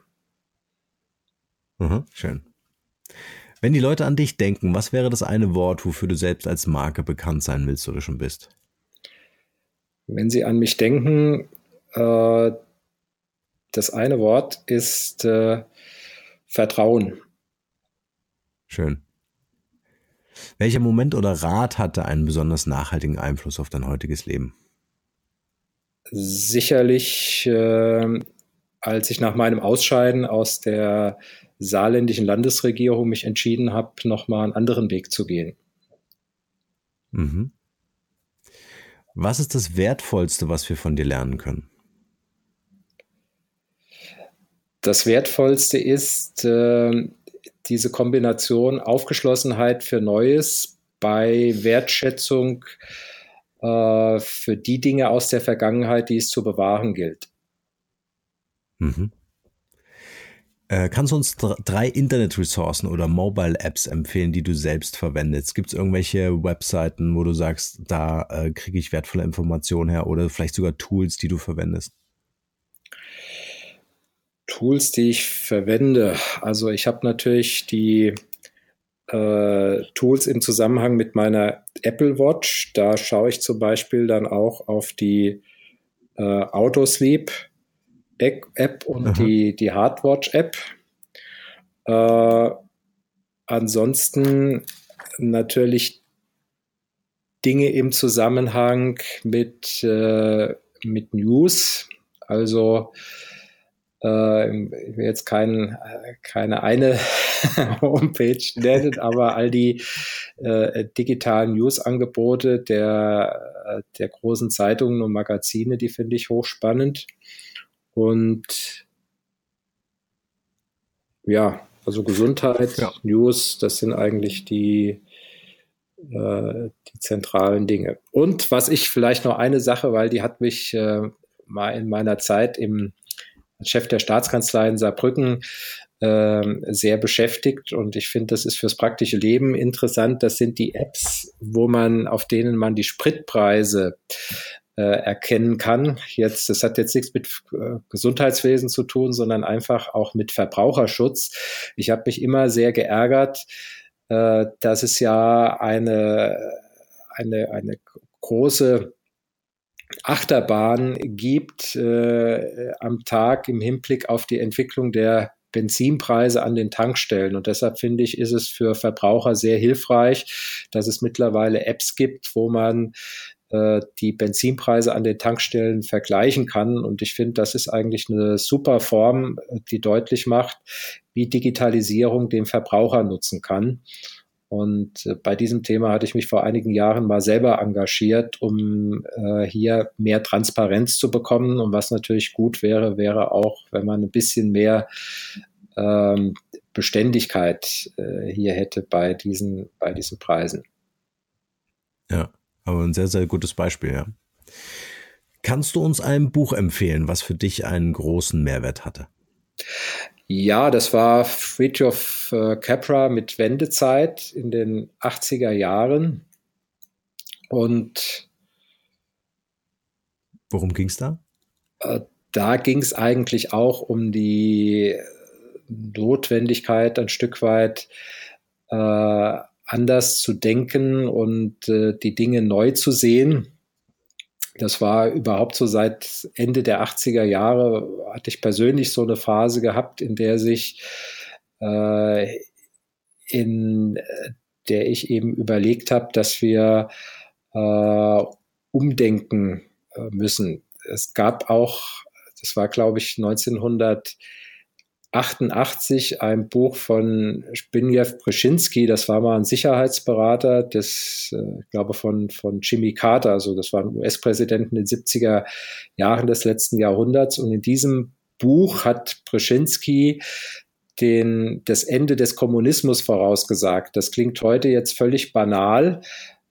Mhm, schön. Wenn die Leute an dich denken, was wäre das eine Wort, wofür du selbst als Marke bekannt sein willst oder schon bist? Wenn sie an mich denken, äh, das eine Wort ist äh, Vertrauen. Schön. Welcher Moment oder Rat hatte einen besonders nachhaltigen Einfluss auf dein heutiges Leben? Sicherlich, äh, als ich nach meinem Ausscheiden aus der saarländischen Landesregierung mich entschieden habe, nochmal einen anderen Weg zu gehen. Mhm. Was ist das Wertvollste, was wir von dir lernen können? Das Wertvollste ist äh, diese Kombination Aufgeschlossenheit für Neues bei Wertschätzung äh, für die Dinge aus der Vergangenheit, die es zu bewahren gilt. Mhm. Äh, kannst du uns drei Internet-Ressourcen oder Mobile-Apps empfehlen, die du selbst verwendest? Gibt es irgendwelche Webseiten, wo du sagst, da äh, kriege ich wertvolle Informationen her oder vielleicht sogar Tools, die du verwendest? Tools, die ich verwende. Also ich habe natürlich die äh, Tools im Zusammenhang mit meiner Apple Watch. Da schaue ich zum Beispiel dann auch auf die äh, Autosleep App und Aha. die, die Hardwatch App. Äh, ansonsten natürlich Dinge im Zusammenhang mit, äh, mit News. Also ich will jetzt kein, keine eine Homepage nennen, aber all die äh, digitalen News-Angebote der, der großen Zeitungen und Magazine, die finde ich hochspannend. Und ja, also Gesundheit, ja. News, das sind eigentlich die, äh, die zentralen Dinge. Und was ich vielleicht noch eine Sache, weil die hat mich äh, mal in meiner Zeit im Chef der Staatskanzlei in Saarbrücken äh, sehr beschäftigt und ich finde, das ist fürs praktische Leben interessant. Das sind die Apps, wo man, auf denen man die Spritpreise äh, erkennen kann. Jetzt, das hat jetzt nichts mit äh, Gesundheitswesen zu tun, sondern einfach auch mit Verbraucherschutz. Ich habe mich immer sehr geärgert, äh, dass es ja eine, eine, eine große Achterbahn gibt äh, am Tag im Hinblick auf die Entwicklung der Benzinpreise an den Tankstellen. Und deshalb finde ich, ist es für Verbraucher sehr hilfreich, dass es mittlerweile Apps gibt, wo man äh, die Benzinpreise an den Tankstellen vergleichen kann. Und ich finde, das ist eigentlich eine super Form, die deutlich macht, wie Digitalisierung den Verbraucher nutzen kann. Und äh, bei diesem Thema hatte ich mich vor einigen Jahren mal selber engagiert, um äh, hier mehr Transparenz zu bekommen. Und was natürlich gut wäre, wäre auch, wenn man ein bisschen mehr ähm, Beständigkeit äh, hier hätte bei diesen, bei diesen Preisen. Ja, aber ein sehr, sehr gutes Beispiel, ja. Kannst du uns ein Buch empfehlen, was für dich einen großen Mehrwert hatte? Ja, das war Fridtjof äh, Capra mit Wendezeit in den 80er Jahren. Und worum ging es da? Äh, da ging es eigentlich auch um die Notwendigkeit, ein Stück weit äh, anders zu denken und äh, die Dinge neu zu sehen. Das war überhaupt so seit Ende der 80er Jahre, hatte ich persönlich so eine Phase gehabt, in der sich, äh, in der ich eben überlegt habe, dass wir äh, umdenken äh, müssen. Es gab auch, das war glaube ich 1900 88 ein Buch von Zbigniew Brzezinski, das war mal ein Sicherheitsberater des, äh, ich glaube, von, von Jimmy Carter, also das war ein US-Präsident in den 70er Jahren des letzten Jahrhunderts. Und in diesem Buch hat Brzezinski den, das Ende des Kommunismus vorausgesagt. Das klingt heute jetzt völlig banal,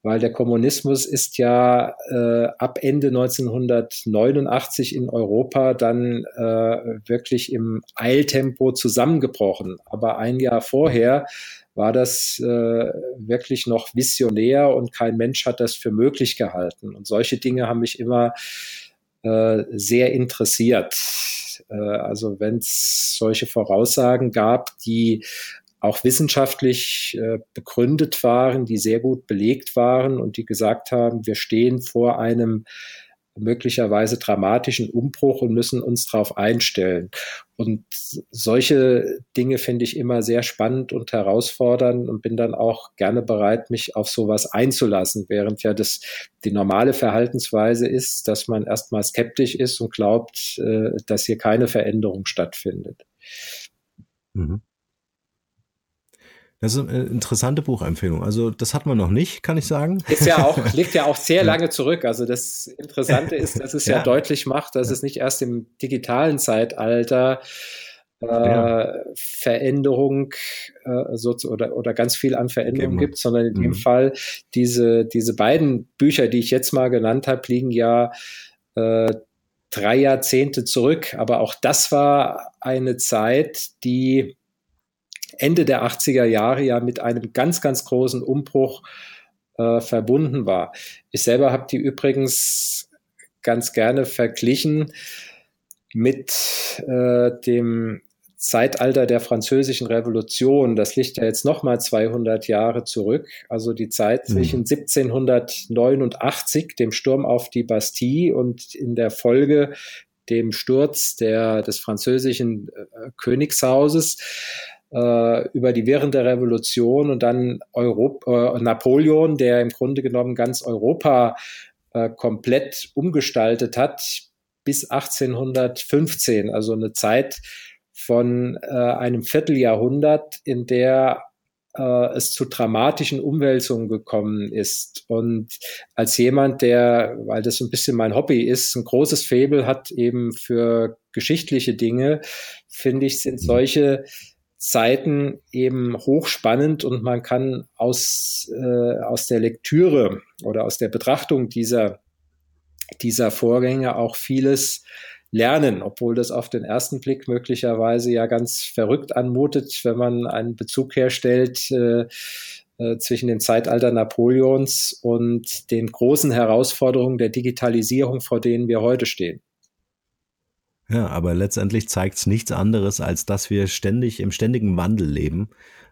weil der Kommunismus ist ja äh, ab Ende 1989 in Europa dann äh, wirklich im Eiltempo zusammengebrochen. Aber ein Jahr vorher war das äh, wirklich noch visionär und kein Mensch hat das für möglich gehalten. Und solche Dinge haben mich immer äh, sehr interessiert. Äh, also wenn es solche Voraussagen gab, die auch wissenschaftlich äh, begründet waren, die sehr gut belegt waren und die gesagt haben, wir stehen vor einem möglicherweise dramatischen Umbruch und müssen uns darauf einstellen. Und solche Dinge finde ich immer sehr spannend und herausfordernd und bin dann auch gerne bereit, mich auf sowas einzulassen, während ja das die normale Verhaltensweise ist, dass man erstmal skeptisch ist und glaubt, äh, dass hier keine Veränderung stattfindet. Mhm. Das ist eine interessante Buchempfehlung. Also das hat man noch nicht, kann ich sagen. Ist ja auch, liegt ja auch sehr lange zurück. Also das Interessante ist, dass es ja, ja deutlich macht, dass es nicht erst im digitalen Zeitalter äh, ja. Veränderung äh, so, oder, oder ganz viel an Veränderung Geben. gibt, sondern in mhm. dem Fall diese, diese beiden Bücher, die ich jetzt mal genannt habe, liegen ja äh, drei Jahrzehnte zurück. Aber auch das war eine Zeit, die Ende der 80er Jahre ja mit einem ganz, ganz großen Umbruch äh, verbunden war. Ich selber habe die übrigens ganz gerne verglichen mit äh, dem Zeitalter der französischen Revolution. Das liegt ja jetzt nochmal 200 Jahre zurück. Also die Zeit mhm. zwischen 1789, dem Sturm auf die Bastille und in der Folge dem Sturz der, des französischen äh, Königshauses äh, über die während der Revolution und dann Europa, äh, Napoleon, der im Grunde genommen ganz Europa äh, komplett umgestaltet hat, bis 1815, also eine Zeit von äh, einem Vierteljahrhundert, in der äh, es zu dramatischen Umwälzungen gekommen ist. Und als jemand, der, weil das ein bisschen mein Hobby ist, ein großes Faible hat eben für geschichtliche Dinge, finde ich, sind solche Zeiten eben hochspannend und man kann aus, äh, aus der Lektüre oder aus der Betrachtung dieser, dieser Vorgänge auch vieles lernen, obwohl das auf den ersten Blick möglicherweise ja ganz verrückt anmutet, wenn man einen Bezug herstellt äh, äh, zwischen dem Zeitalter Napoleons und den großen Herausforderungen der Digitalisierung, vor denen wir heute stehen. Ja, aber letztendlich zeigt es nichts anderes, als dass wir ständig im ständigen Wandel leben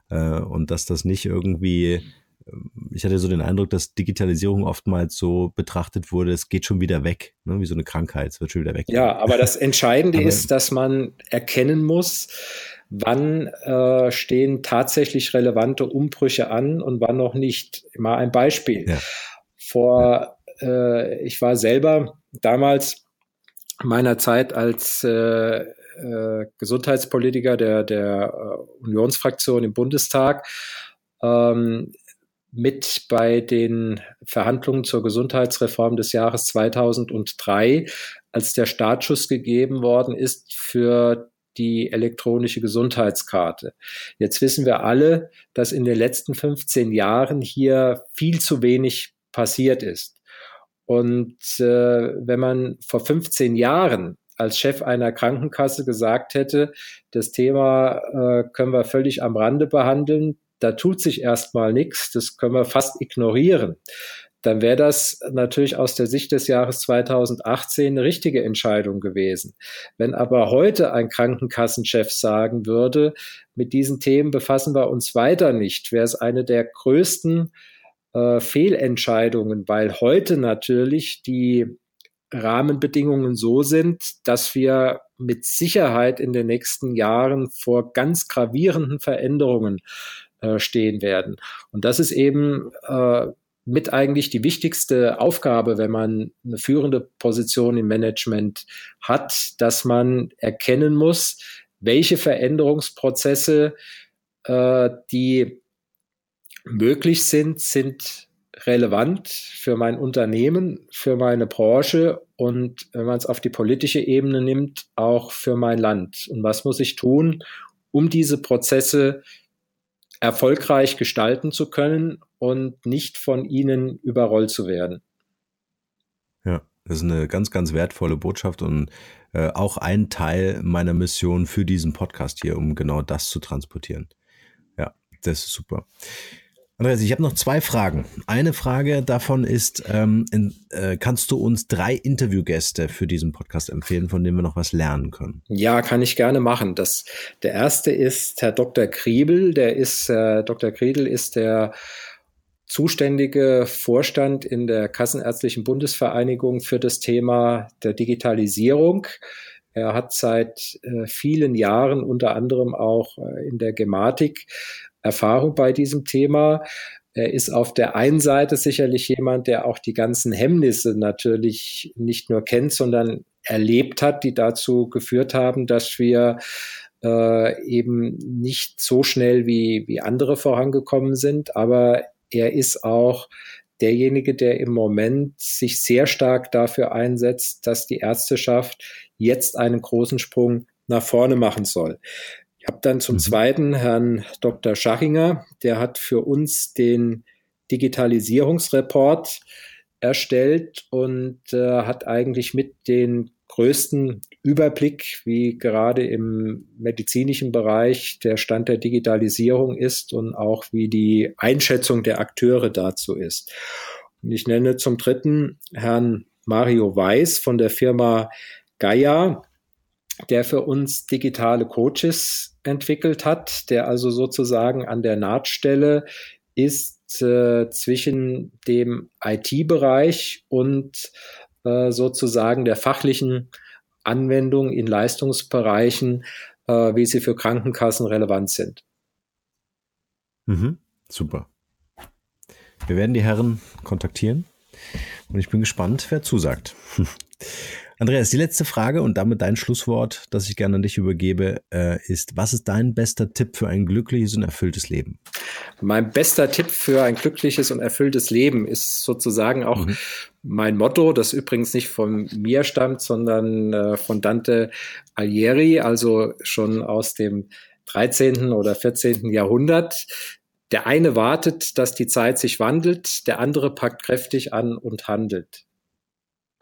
äh, und dass das nicht irgendwie, ähm, ich hatte so den Eindruck, dass Digitalisierung oftmals so betrachtet wurde, es geht schon wieder weg, ne, wie so eine Krankheit, es wird schon wieder weg. Ja, aber das Entscheidende ist, dass man erkennen muss, wann äh, stehen tatsächlich relevante Umbrüche an und wann noch nicht. Mal ein Beispiel. Ja. Vor, ja. Äh, ich war selber damals meiner Zeit als äh, äh, Gesundheitspolitiker der, der äh, Unionsfraktion im Bundestag ähm, mit bei den Verhandlungen zur Gesundheitsreform des Jahres 2003, als der Startschuss gegeben worden ist für die elektronische Gesundheitskarte. Jetzt wissen wir alle, dass in den letzten 15 Jahren hier viel zu wenig passiert ist. Und äh, wenn man vor 15 Jahren als Chef einer Krankenkasse gesagt hätte, das Thema äh, können wir völlig am Rande behandeln, da tut sich erstmal nichts, das können wir fast ignorieren, dann wäre das natürlich aus der Sicht des Jahres 2018 eine richtige Entscheidung gewesen. Wenn aber heute ein Krankenkassenchef sagen würde, mit diesen Themen befassen wir uns weiter nicht, wäre es eine der größten äh, Fehlentscheidungen, weil heute natürlich die Rahmenbedingungen so sind, dass wir mit Sicherheit in den nächsten Jahren vor ganz gravierenden Veränderungen äh, stehen werden. Und das ist eben äh, mit eigentlich die wichtigste Aufgabe, wenn man eine führende Position im Management hat, dass man erkennen muss, welche Veränderungsprozesse, äh, die möglich sind, sind relevant für mein Unternehmen, für meine Branche und wenn man es auf die politische Ebene nimmt, auch für mein Land. Und was muss ich tun, um diese Prozesse erfolgreich gestalten zu können und nicht von ihnen überrollt zu werden. Ja, das ist eine ganz, ganz wertvolle Botschaft und äh, auch ein Teil meiner Mission für diesen Podcast hier, um genau das zu transportieren. Ja, das ist super. Andreas, ich habe noch zwei Fragen. Eine Frage davon ist, ähm, in, äh, kannst du uns drei Interviewgäste für diesen Podcast empfehlen, von denen wir noch was lernen können? Ja, kann ich gerne machen. Das, der erste ist Herr Dr. Kriebel. Der ist, äh, Dr. Kriebel ist der zuständige Vorstand in der Kassenärztlichen Bundesvereinigung für das Thema der Digitalisierung. Er hat seit äh, vielen Jahren unter anderem auch äh, in der Gematik Erfahrung bei diesem Thema. Er ist auf der einen Seite sicherlich jemand, der auch die ganzen Hemmnisse natürlich nicht nur kennt, sondern erlebt hat, die dazu geführt haben, dass wir äh, eben nicht so schnell wie, wie andere vorangekommen sind. Aber er ist auch derjenige, der im Moment sich sehr stark dafür einsetzt, dass die Ärzteschaft jetzt einen großen Sprung nach vorne machen soll. Ich habe dann zum mhm. zweiten Herrn Dr. Schachinger, der hat für uns den Digitalisierungsreport erstellt und äh, hat eigentlich mit den größten Überblick, wie gerade im medizinischen Bereich der Stand der Digitalisierung ist und auch wie die Einschätzung der Akteure dazu ist. Und ich nenne zum dritten Herrn Mario Weiß von der Firma Gaia, der für uns digitale Coaches entwickelt hat, der also sozusagen an der Nahtstelle ist äh, zwischen dem IT-Bereich und äh, sozusagen der fachlichen Anwendung in Leistungsbereichen, äh, wie sie für Krankenkassen relevant sind. Mhm, super. Wir werden die Herren kontaktieren und ich bin gespannt, wer zusagt. Andreas, die letzte Frage und damit dein Schlusswort, das ich gerne an dich übergebe, äh, ist, was ist dein bester Tipp für ein glückliches und erfülltes Leben? Mein bester Tipp für ein glückliches und erfülltes Leben ist sozusagen auch mhm. mein Motto, das übrigens nicht von mir stammt, sondern äh, von Dante Alighieri, also schon aus dem 13. oder 14. Jahrhundert. Der eine wartet, dass die Zeit sich wandelt, der andere packt kräftig an und handelt.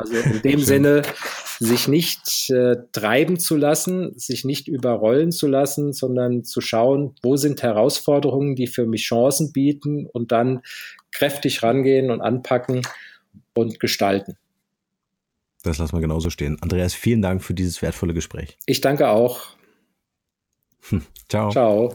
Also in dem Sinne, sich nicht äh, treiben zu lassen, sich nicht überrollen zu lassen, sondern zu schauen, wo sind Herausforderungen, die für mich Chancen bieten und dann kräftig rangehen und anpacken und gestalten. Das lassen wir genauso stehen. Andreas, vielen Dank für dieses wertvolle Gespräch. Ich danke auch. Hm. Ciao. Ciao.